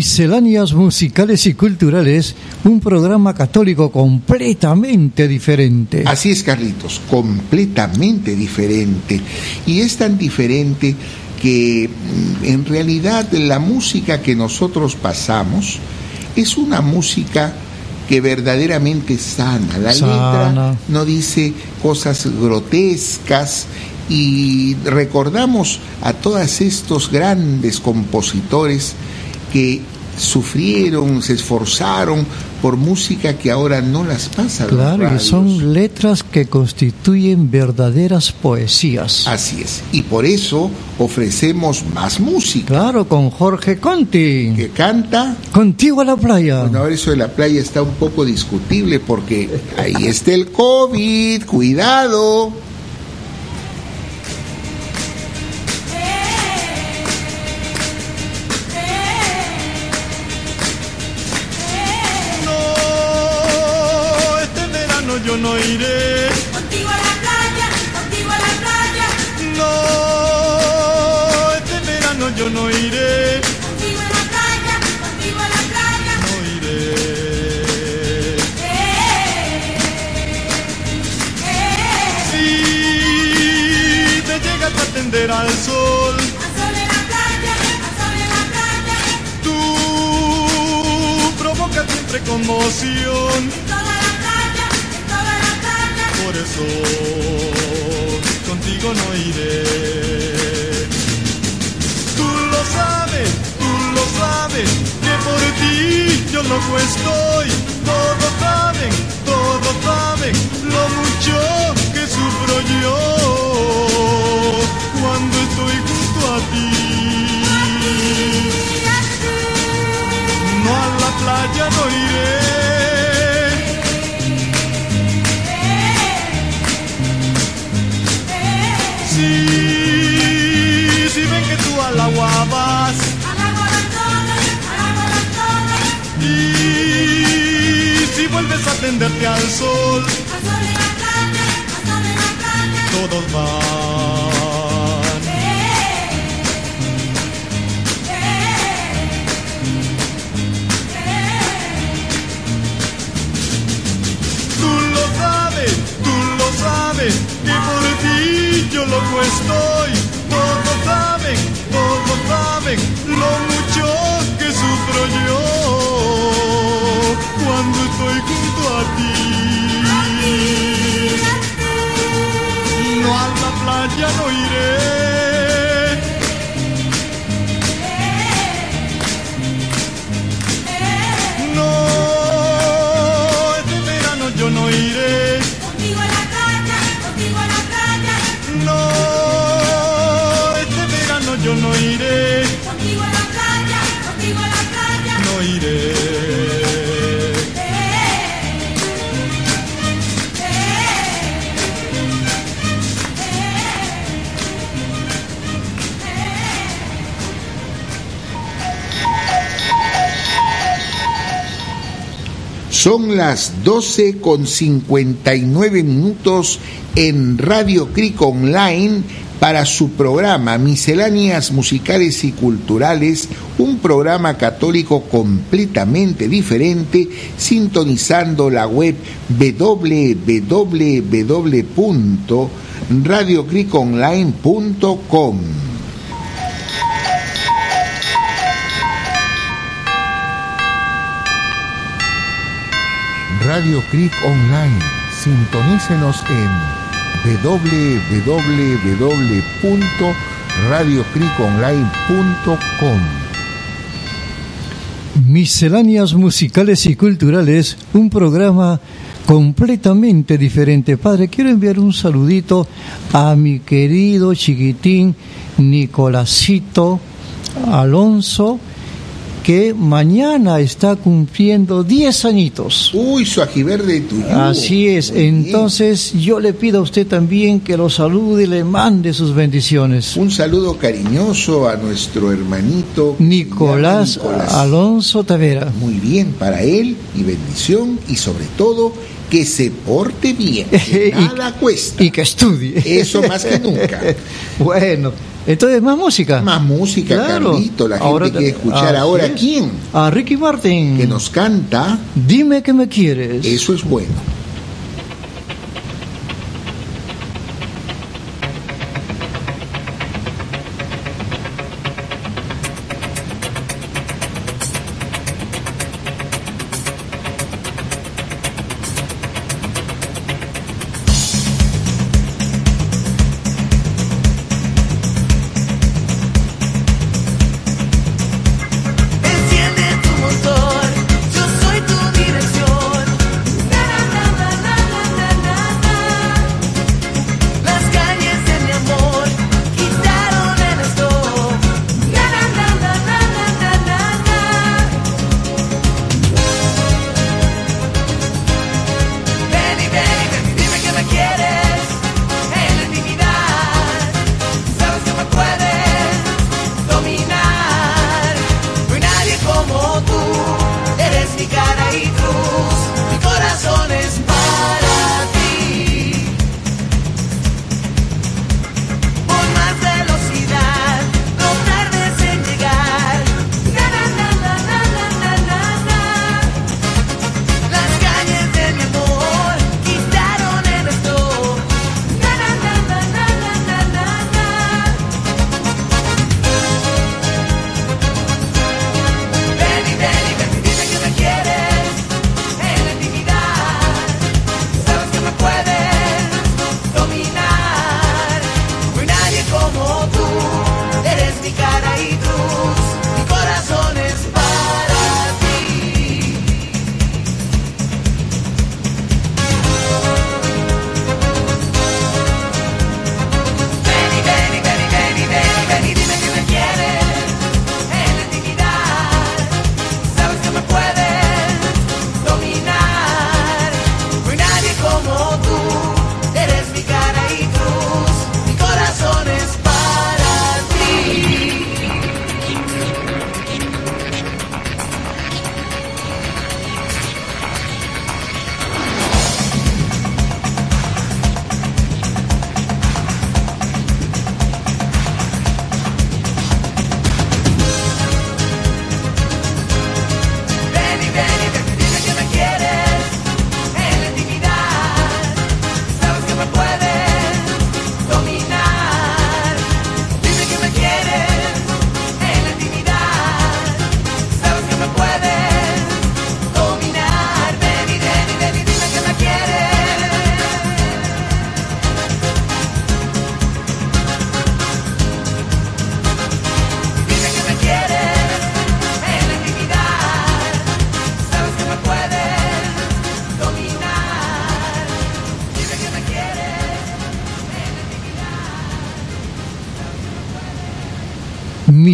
Misceláneas musicales y culturales, un programa católico completamente diferente. Así es, Carlitos, completamente diferente. Y es tan diferente que mm, en realidad la música que nosotros pasamos es una música que verdaderamente sana. La Sana. letra no dice cosas grotescas y recordamos a todos estos grandes compositores que sufrieron, se esforzaron por música que ahora no las pasa. Claro, y son letras que constituyen verdaderas poesías. Así es. Y por eso ofrecemos más música. Claro, con Jorge Conti. Que canta. Contigo a la playa. Bueno, ahora eso de la playa está un poco discutible porque ahí está el COVID. Cuidado. En toda la playa, en toda la playa. Por eso contigo no iré. Tú lo sabes, tú lo sabes, que por ti yo loco estoy. Si vuelves a tenderte al sol, A sol en la playa, a sol en la playa. todos van. Tú lo sabes, tú lo sabes, que por ti yo loco estoy. Todos saben, todos saben lo Son las 12 con 59 minutos en Radio Cric Online para su programa Misceláneas Musicales y Culturales, un programa católico completamente diferente, sintonizando la web www.radiocriconline.com. Radio Cric Online. Sintonícenos en www.radiocriconline.com. Misceláneas musicales y culturales, un programa completamente diferente. Padre, quiero enviar un saludito a mi querido chiquitín Nicolásito Alonso, que mañana está cumpliendo 10 añitos. Uy, su ajiverde tuyo. Así es, entonces yo le pido a usted también que lo salude y le mande sus bendiciones. Un saludo cariñoso a nuestro hermanito Nicolás. Alonso Tavera. Muy bien para él y bendición y sobre todo que se porte bien, que Y- cuesta. Y que estudie. Eso más que nunca. bueno, entonces más música. Más música, Claro. Carlito. La gente quiere escuchar ahora quién A Ricky Martin. que nos canta. Dime que me quieres. Eso es bueno.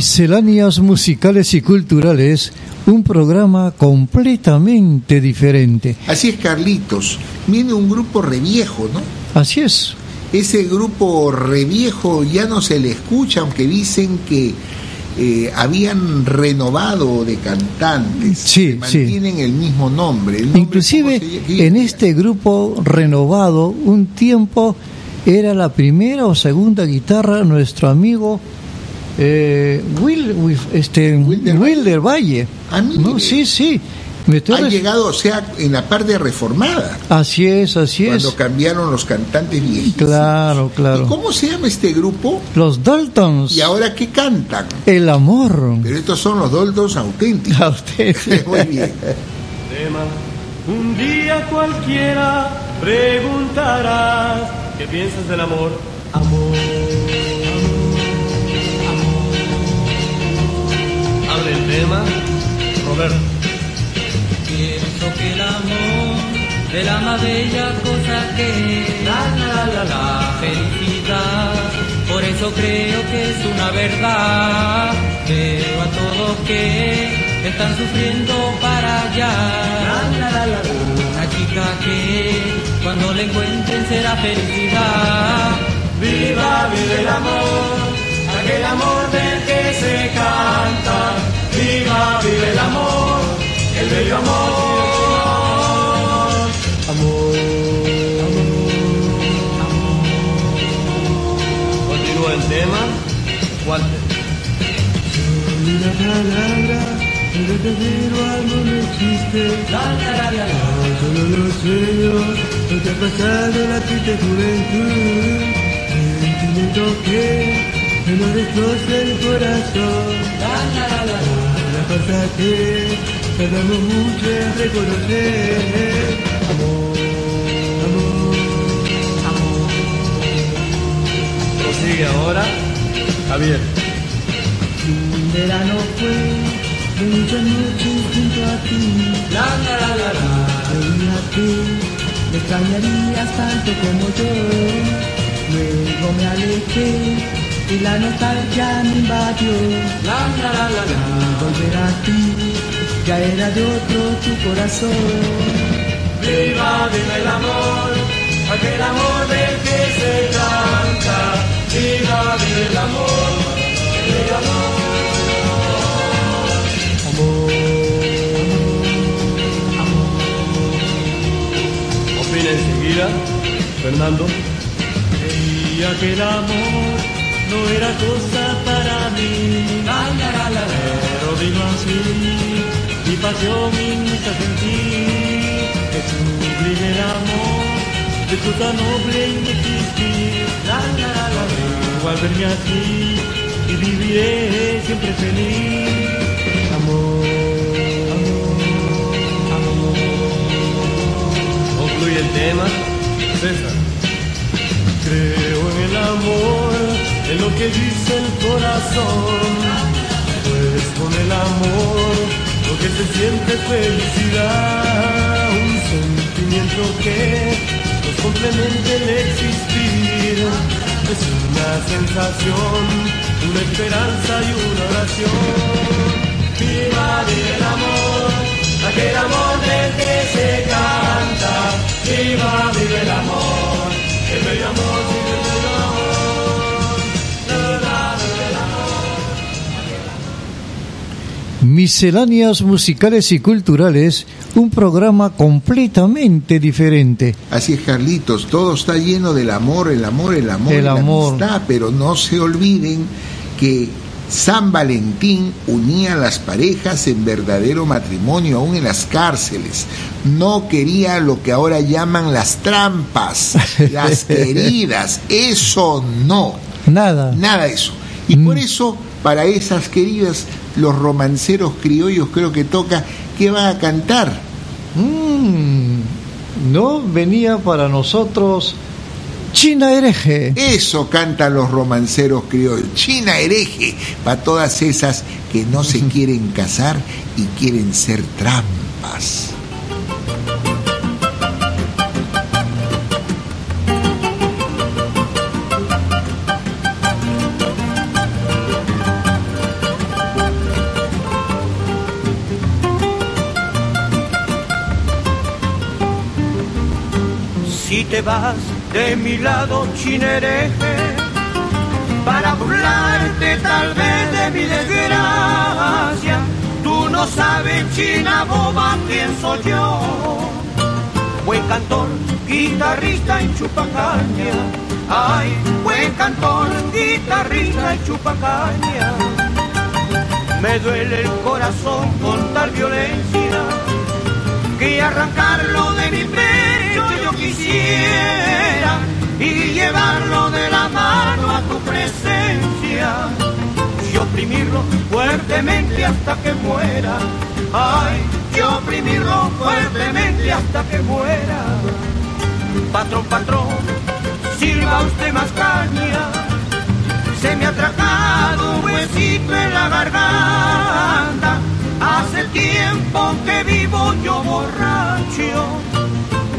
Misceláneas musicales y culturales, un programa completamente diferente. Así es, Carlitos. Viene un grupo reviejo, ¿no? Así es. Ese grupo reviejo ya no se le escucha, aunque dicen que eh, habían renovado de cantantes. Sí, Se mantienen el mismo nombre. El nombre, Inclusive en este grupo renovado, un tiempo era la primera o segunda guitarra nuestro amigo eh, Will, Will- este, Wilder Wilder, Valle. Ah. No, sí, sí. Me estoy Ha res- llegado, o sea, en la parte reformada, Así es, así es. cuando cambiaron los cantantes viejitos. Claro, ¿Y claro. cómo se llama este grupo? Los Daltons. ¿Y ahora qué cantan? El amor. Pero estos son los doldos auténticos. A usted. Muy bien. Un día cualquiera preguntarás ¿Qué piensas del? Amor. Pienso que el amor es la más bella cosa que es la, la, la, la felicidad. Por eso creo que es una verdad. Veo a todos que están sufriendo para allá. Una chica que cuando la encuentren será felicidad. Viva, vive el amor, aquel amor del que se canta. Vive el amor, el bello amor. Amor, amor, Continúa el tema, Walter. Una palabra, el verdadero amor no existe. Solo los sueños, lo que ha pasado en la triste juventud. Sentimiento que me lo destroza el corazón. La, la, la, cosa que tardamos mucho en reconocer. Amor, amor, Prosigue ahora, Javier. Un verano fue de muchas noches junto a ti. La la la la la. Que me extrañarías tanto como yo. Luego me alejé y la nostalgia me invadió. La la la la la. Volver a ti ya era de otro tu corazón. Viva, viva el amor, aquel amor del que se canta. Viva, viva el amor, el amor. Opina enseguida, Fernando. Creía que el amor no era cosa para mí. Pero vino así, mi pasión inmensa sentir. Es sublime el amor, de tu tan noble inexistir. Vengo al verme así y viviré siempre feliz. Amor, amor, amor. Concluye el tema, César. Creo en el amor, lo que dice el corazón. Pues con el amor, lo que se siente felicidad. Un sentimiento que nos complementa el existir. Es una sensación, una esperanza y una oración. Viva viva el amor, aquel amor del que se canta. Viva vive el amor, vive el bello amor. Misceláneas musicales y culturales, un programa completamente diferente. Así es, Carlitos, todo está lleno del amor, el amor, el amor, El y la amor. amistad, pero no se olviden que San Valentín unía a las parejas en verdadero matrimonio, aún en las cárceles. No quería lo que ahora llaman las trampas, las queridas. Eso no. Nada. Nada de eso. Y por eso, para esas queridas, los romanceros criollos creo que toca, ¿qué van a cantar? Mm, no venía para nosotros China hereje. Eso cantan los romanceros criollos. China hereje para todas esas que no se quieren casar y quieren ser trampas. Te de mi lado, chinereje, para burlarte tal vez de mi desgracia, tú no sabes, china boba, quién soy yo. Buen cantor, guitarrista y chupacaña, ay, buen cantor, guitarrista y chupacaña. Me duele el corazón con tal violencia que arrancarlo de mi pecho y llevarlo de la mano a tu presencia y oprimirlo fuertemente hasta que muera. Ay, y oprimirlo fuertemente hasta que muera. Patrón, patrón, sirva usted más caña. Se me ha atracado un huesito en la garganta. Hace tiempo que vivo yo borracho.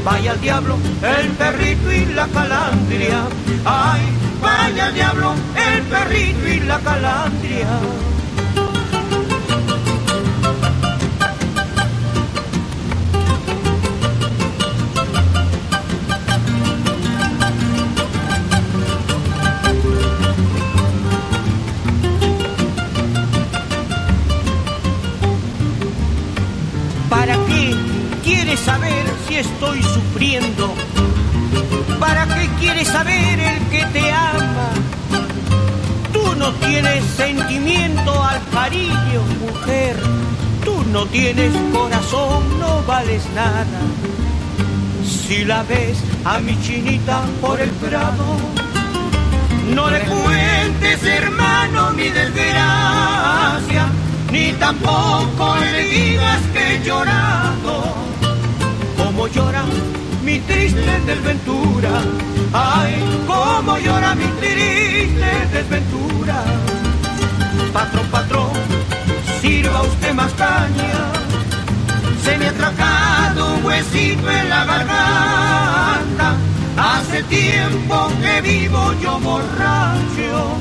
Vaya al diablo el perrito y la calandria. Ay, vaya al diablo el perrito y la calandria. Estoy sufriendo? ¿Para qué quieres saber el que te ama? Tú no tienes sentimiento al cariño, mujer. Tú no tienes corazón, no vales nada. Si la ves a mi chinita por el prado, no le cuentes, hermano, mi desgracia, ni tampoco le digas que he llorado, llora mi triste desventura. Ay, como llora mi triste desventura. Patrón, patrón, sirva usted más caña. Se me ha atracado un huesito en la garganta. Hace tiempo que vivo yo borracho.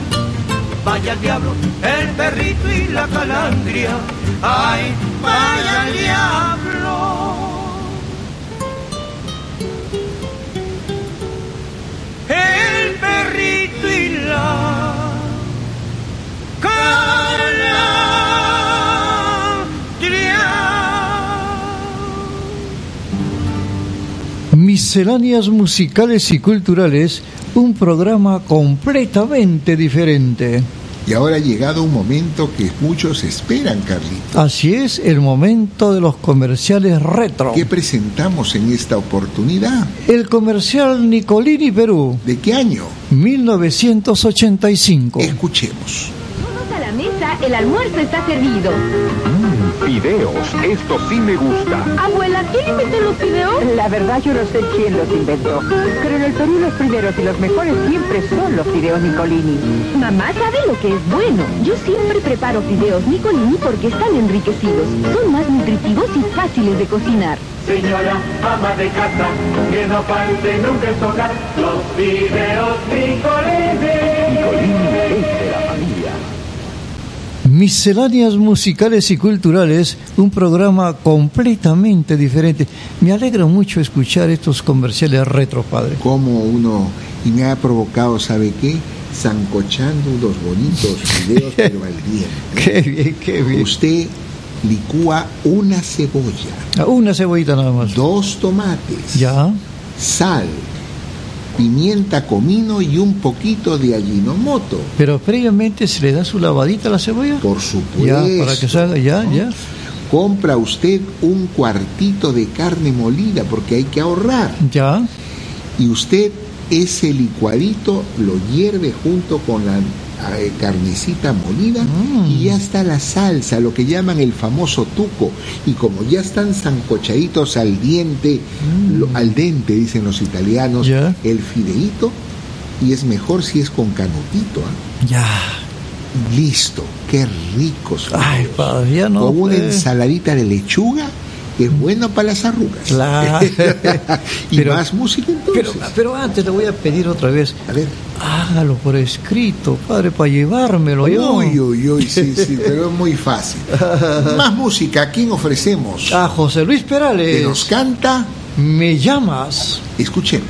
Vaya al diablo, el perrito y la calandria. Ay, vaya al diablo. Misceláneas musicales y culturales, un programa completamente diferente. Y ahora ha llegado un momento que muchos esperan, Carlito. Así es, el momento de los comerciales retro. ¿Qué presentamos en esta oportunidad? El comercial Nicolini Perú, ¿De qué año? 1985. Escuchemos. Todos a la mesa, el almuerzo está servido. Fideos, esto sí me gusta. Abuela, ¿quién inventó los fideos? La verdad yo no sé quién los inventó, pero en el Perú los primeros y los mejores siempre son los fideos Nicolini. Mamá sabe lo que es bueno. Yo siempre preparo fideos Nicolini porque están enriquecidos. Son más nutritivos y fáciles de cocinar. Señora, ama de casa, que no falte nunca en su hogar los videos Nicolini. Nicolini Misceláneas musicales y culturales, un programa completamente diferente. Me alegra mucho escuchar estos comerciales retro, padre. Como uno, y me ha provocado, ¿sabe qué? Zancochando unos bonitos fideos, pero al. Qué bien, qué bien. Usted licúa una cebolla, Ah, Una cebollita nada más. dos tomates, Ya. sal, pimienta comino y un poquito de allinomoto. Pero previamente se le da su lavadita a la cebolla. Por supuesto. Ya, para que salga, ya, ya. Compra usted un cuartito de carne molida porque hay que ahorrar. Ya. Y usted ese licuadito lo hierve junto con la carnecita molida Mm. y ya está la salsa, lo que llaman el famoso tuco. Y como ya están zancochaditos al diente, lo- al dente dicen los italianos, Mm. El fideíto, y es mejor si es con canutito. ¿ah? Ya. Listo, qué ricos. Ay, padre, ya no. con una pues. ensaladita de lechuga, es bueno para las arrugas. Claro. y Pero- más música entonces. pero antes le voy a pedir otra vez, a ver. hágalo por escrito, padre, para llevármelo yo. Uy, uy, uy, sí, sí, pero es muy fácil. Más música, ¿a quién ofrecemos? A José Luis Que Perales, nos canta, me llamas. escuchemos.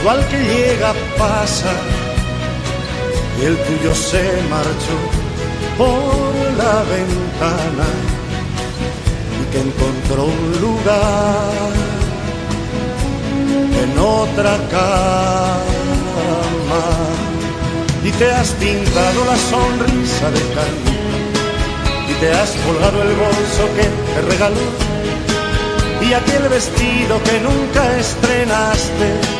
igual que llega pasa y el tuyo se marchó por la ventana y que encontró un lugar en otra cama. Y te has pintado la sonrisa de carne y te has colgado el bolso que te regaló y aquel vestido que nunca estrenaste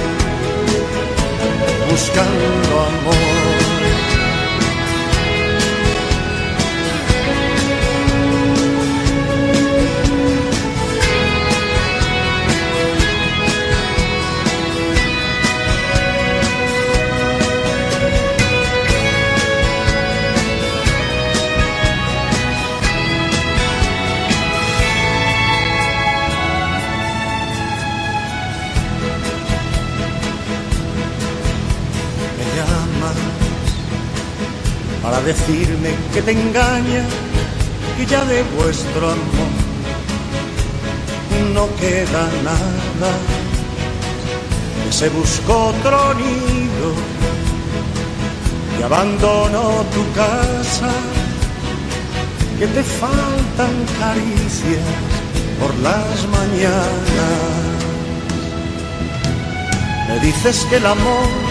buscando amor decirme que te engaña, que ya de vuestro amor no queda nada, que se buscó otro nido y abandonó tu casa, que te faltan caricias por las mañanas. Me dices que el amor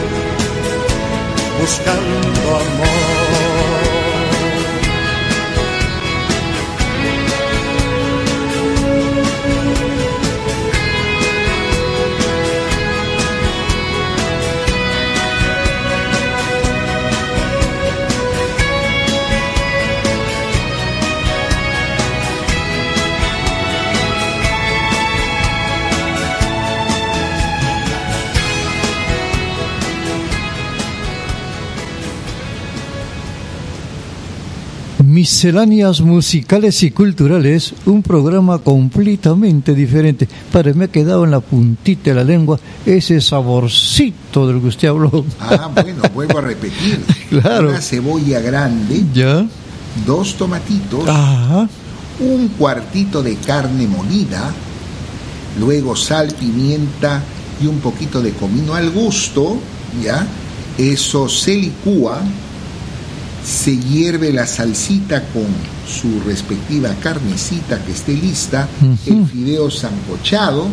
buscando amor. Misceláneas musicales y culturales, un programa completamente diferente. Para me ha quedado en la puntita de la lengua ese saborcito del que usted habló. Ah, bueno, vuelvo a repetir. Claro. Una cebolla grande, ¿Ya? dos tomatitos, Ajá. un cuartito de carne molida, luego sal, pimienta y un poquito de comino al gusto, ¿ya? Eso se licúa, se hierve la salsita con su respectiva carnecita que esté lista, el fideo sancochado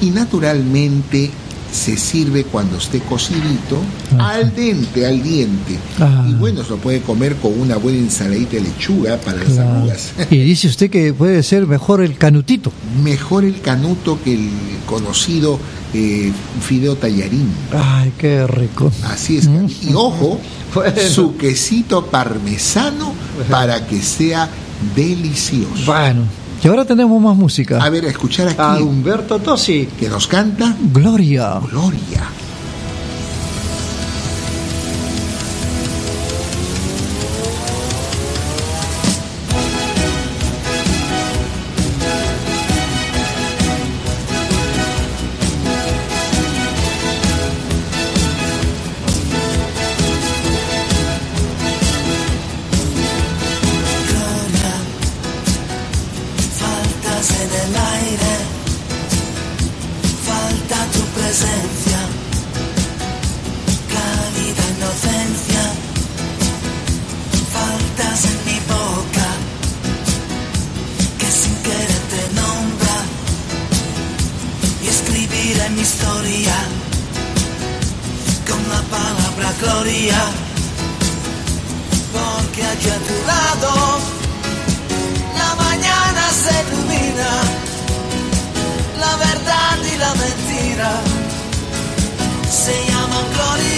y naturalmente se sirve cuando esté cocidito, al dente, al diente. Ah. Y bueno, se lo puede comer con una buena ensaladita de lechuga para las arrugas. Y dice usted que puede ser mejor el canutito. Mejor el canuto que el conocido eh, fideo tallarín. Ay, qué rico. Así es. Y ojo, su quesito parmesano para que sea delicioso. Bueno, y ahora tenemos más música. A ver, a escuchar aquí. A Humberto Tosi. Que nos canta. Gloria. Gloria, aquí a tu lado. La mañana se ilumina, la verdad y la mentira se llaman gloria.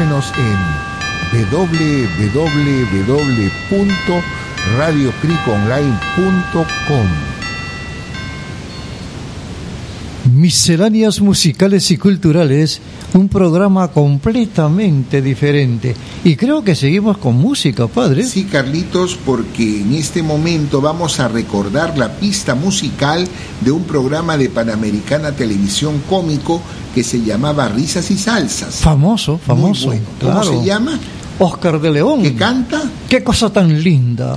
en www.radiocriconline.com. Misceláneas musicales y culturales, un programa completamente diferente. Y creo que seguimos con música, padre. Sí, Carlitos, porque en este momento vamos a recordar la pista musical de un programa de Panamericana Televisión Cómico que se llamaba Risas y Salsas. Famoso, famoso. ¿Cómo se llama? Oscar de León. ¿Que canta? Qué cosa tan linda.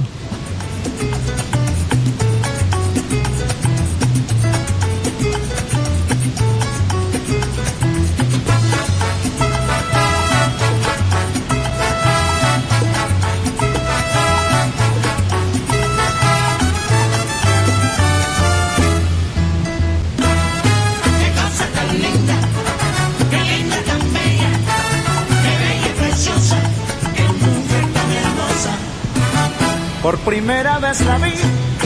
vez la vi,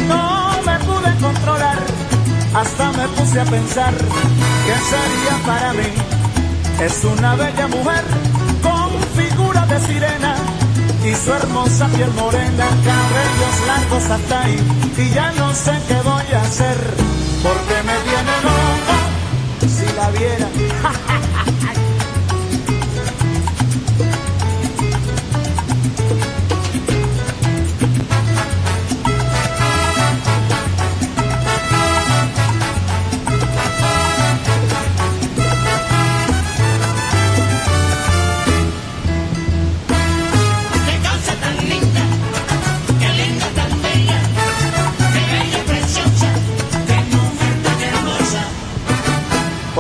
no me pude controlar, hasta me puse a pensar que sería para mí. Es una bella mujer con figura de sirena y su hermosa piel morena, cabellos largos hasta ahí. Y ya no sé qué voy a hacer porque me tiene loco si la viera.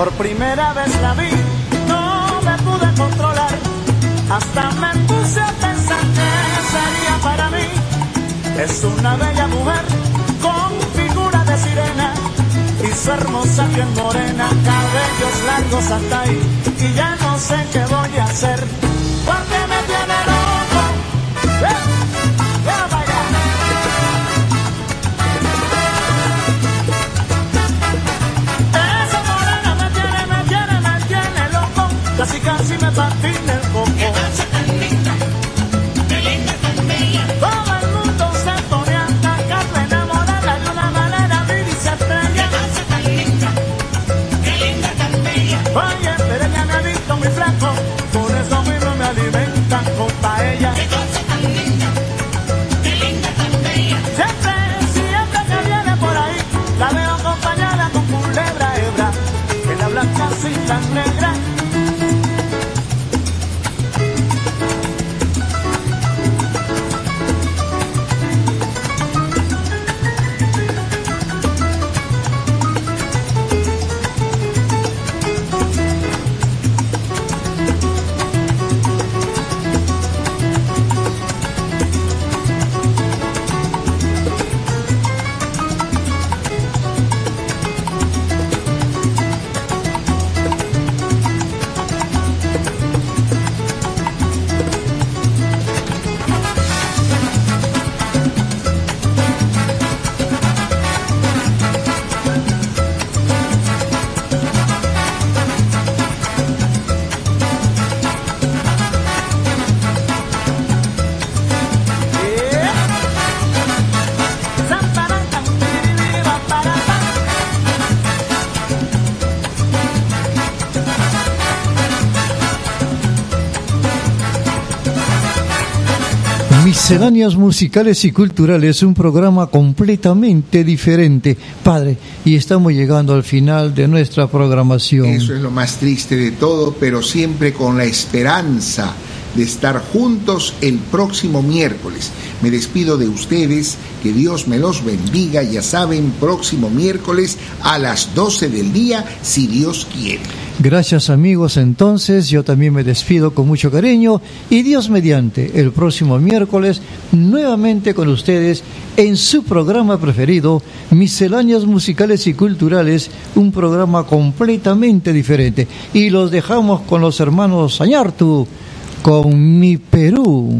Por primera vez la vi, no me pude controlar. Hasta me puse a pensar que sería para mí. Es una bella mujer con figura de sirena y su hermosa piel morena, cabellos largos hasta ahí. Y ya no sé qué voy a hacer Casi me patina el coco. Qué cosa tan linda, qué linda tan bella. Todo el mundo se pone a atacarla, enamorarla de una manera viva y se estrella. Qué cosa tan linda, qué linda tan bella. Oye, pero ella me ha visto muy flaco, por eso mismo me alimentan con paella. Qué cosa Misceláneas musicales y culturales, un programa completamente diferente. Padre, y estamos llegando al final de nuestra programación. Eso es lo más triste de todo, pero siempre con la esperanza de estar juntos el próximo miércoles. Me despido de ustedes, que Dios me los bendiga, ya saben, próximo miércoles a las 12 del día, si Dios quiere. Gracias amigos, entonces yo también me despido con mucho cariño y Dios mediante el próximo miércoles nuevamente con ustedes en su programa preferido, Misceláneas Musicales y Culturales, un programa completamente diferente. Y los dejamos con los hermanos Añartu, con Mi Perú.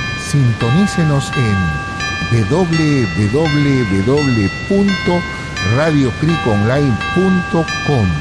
Sintonícenos en www.radiocreekonline.com.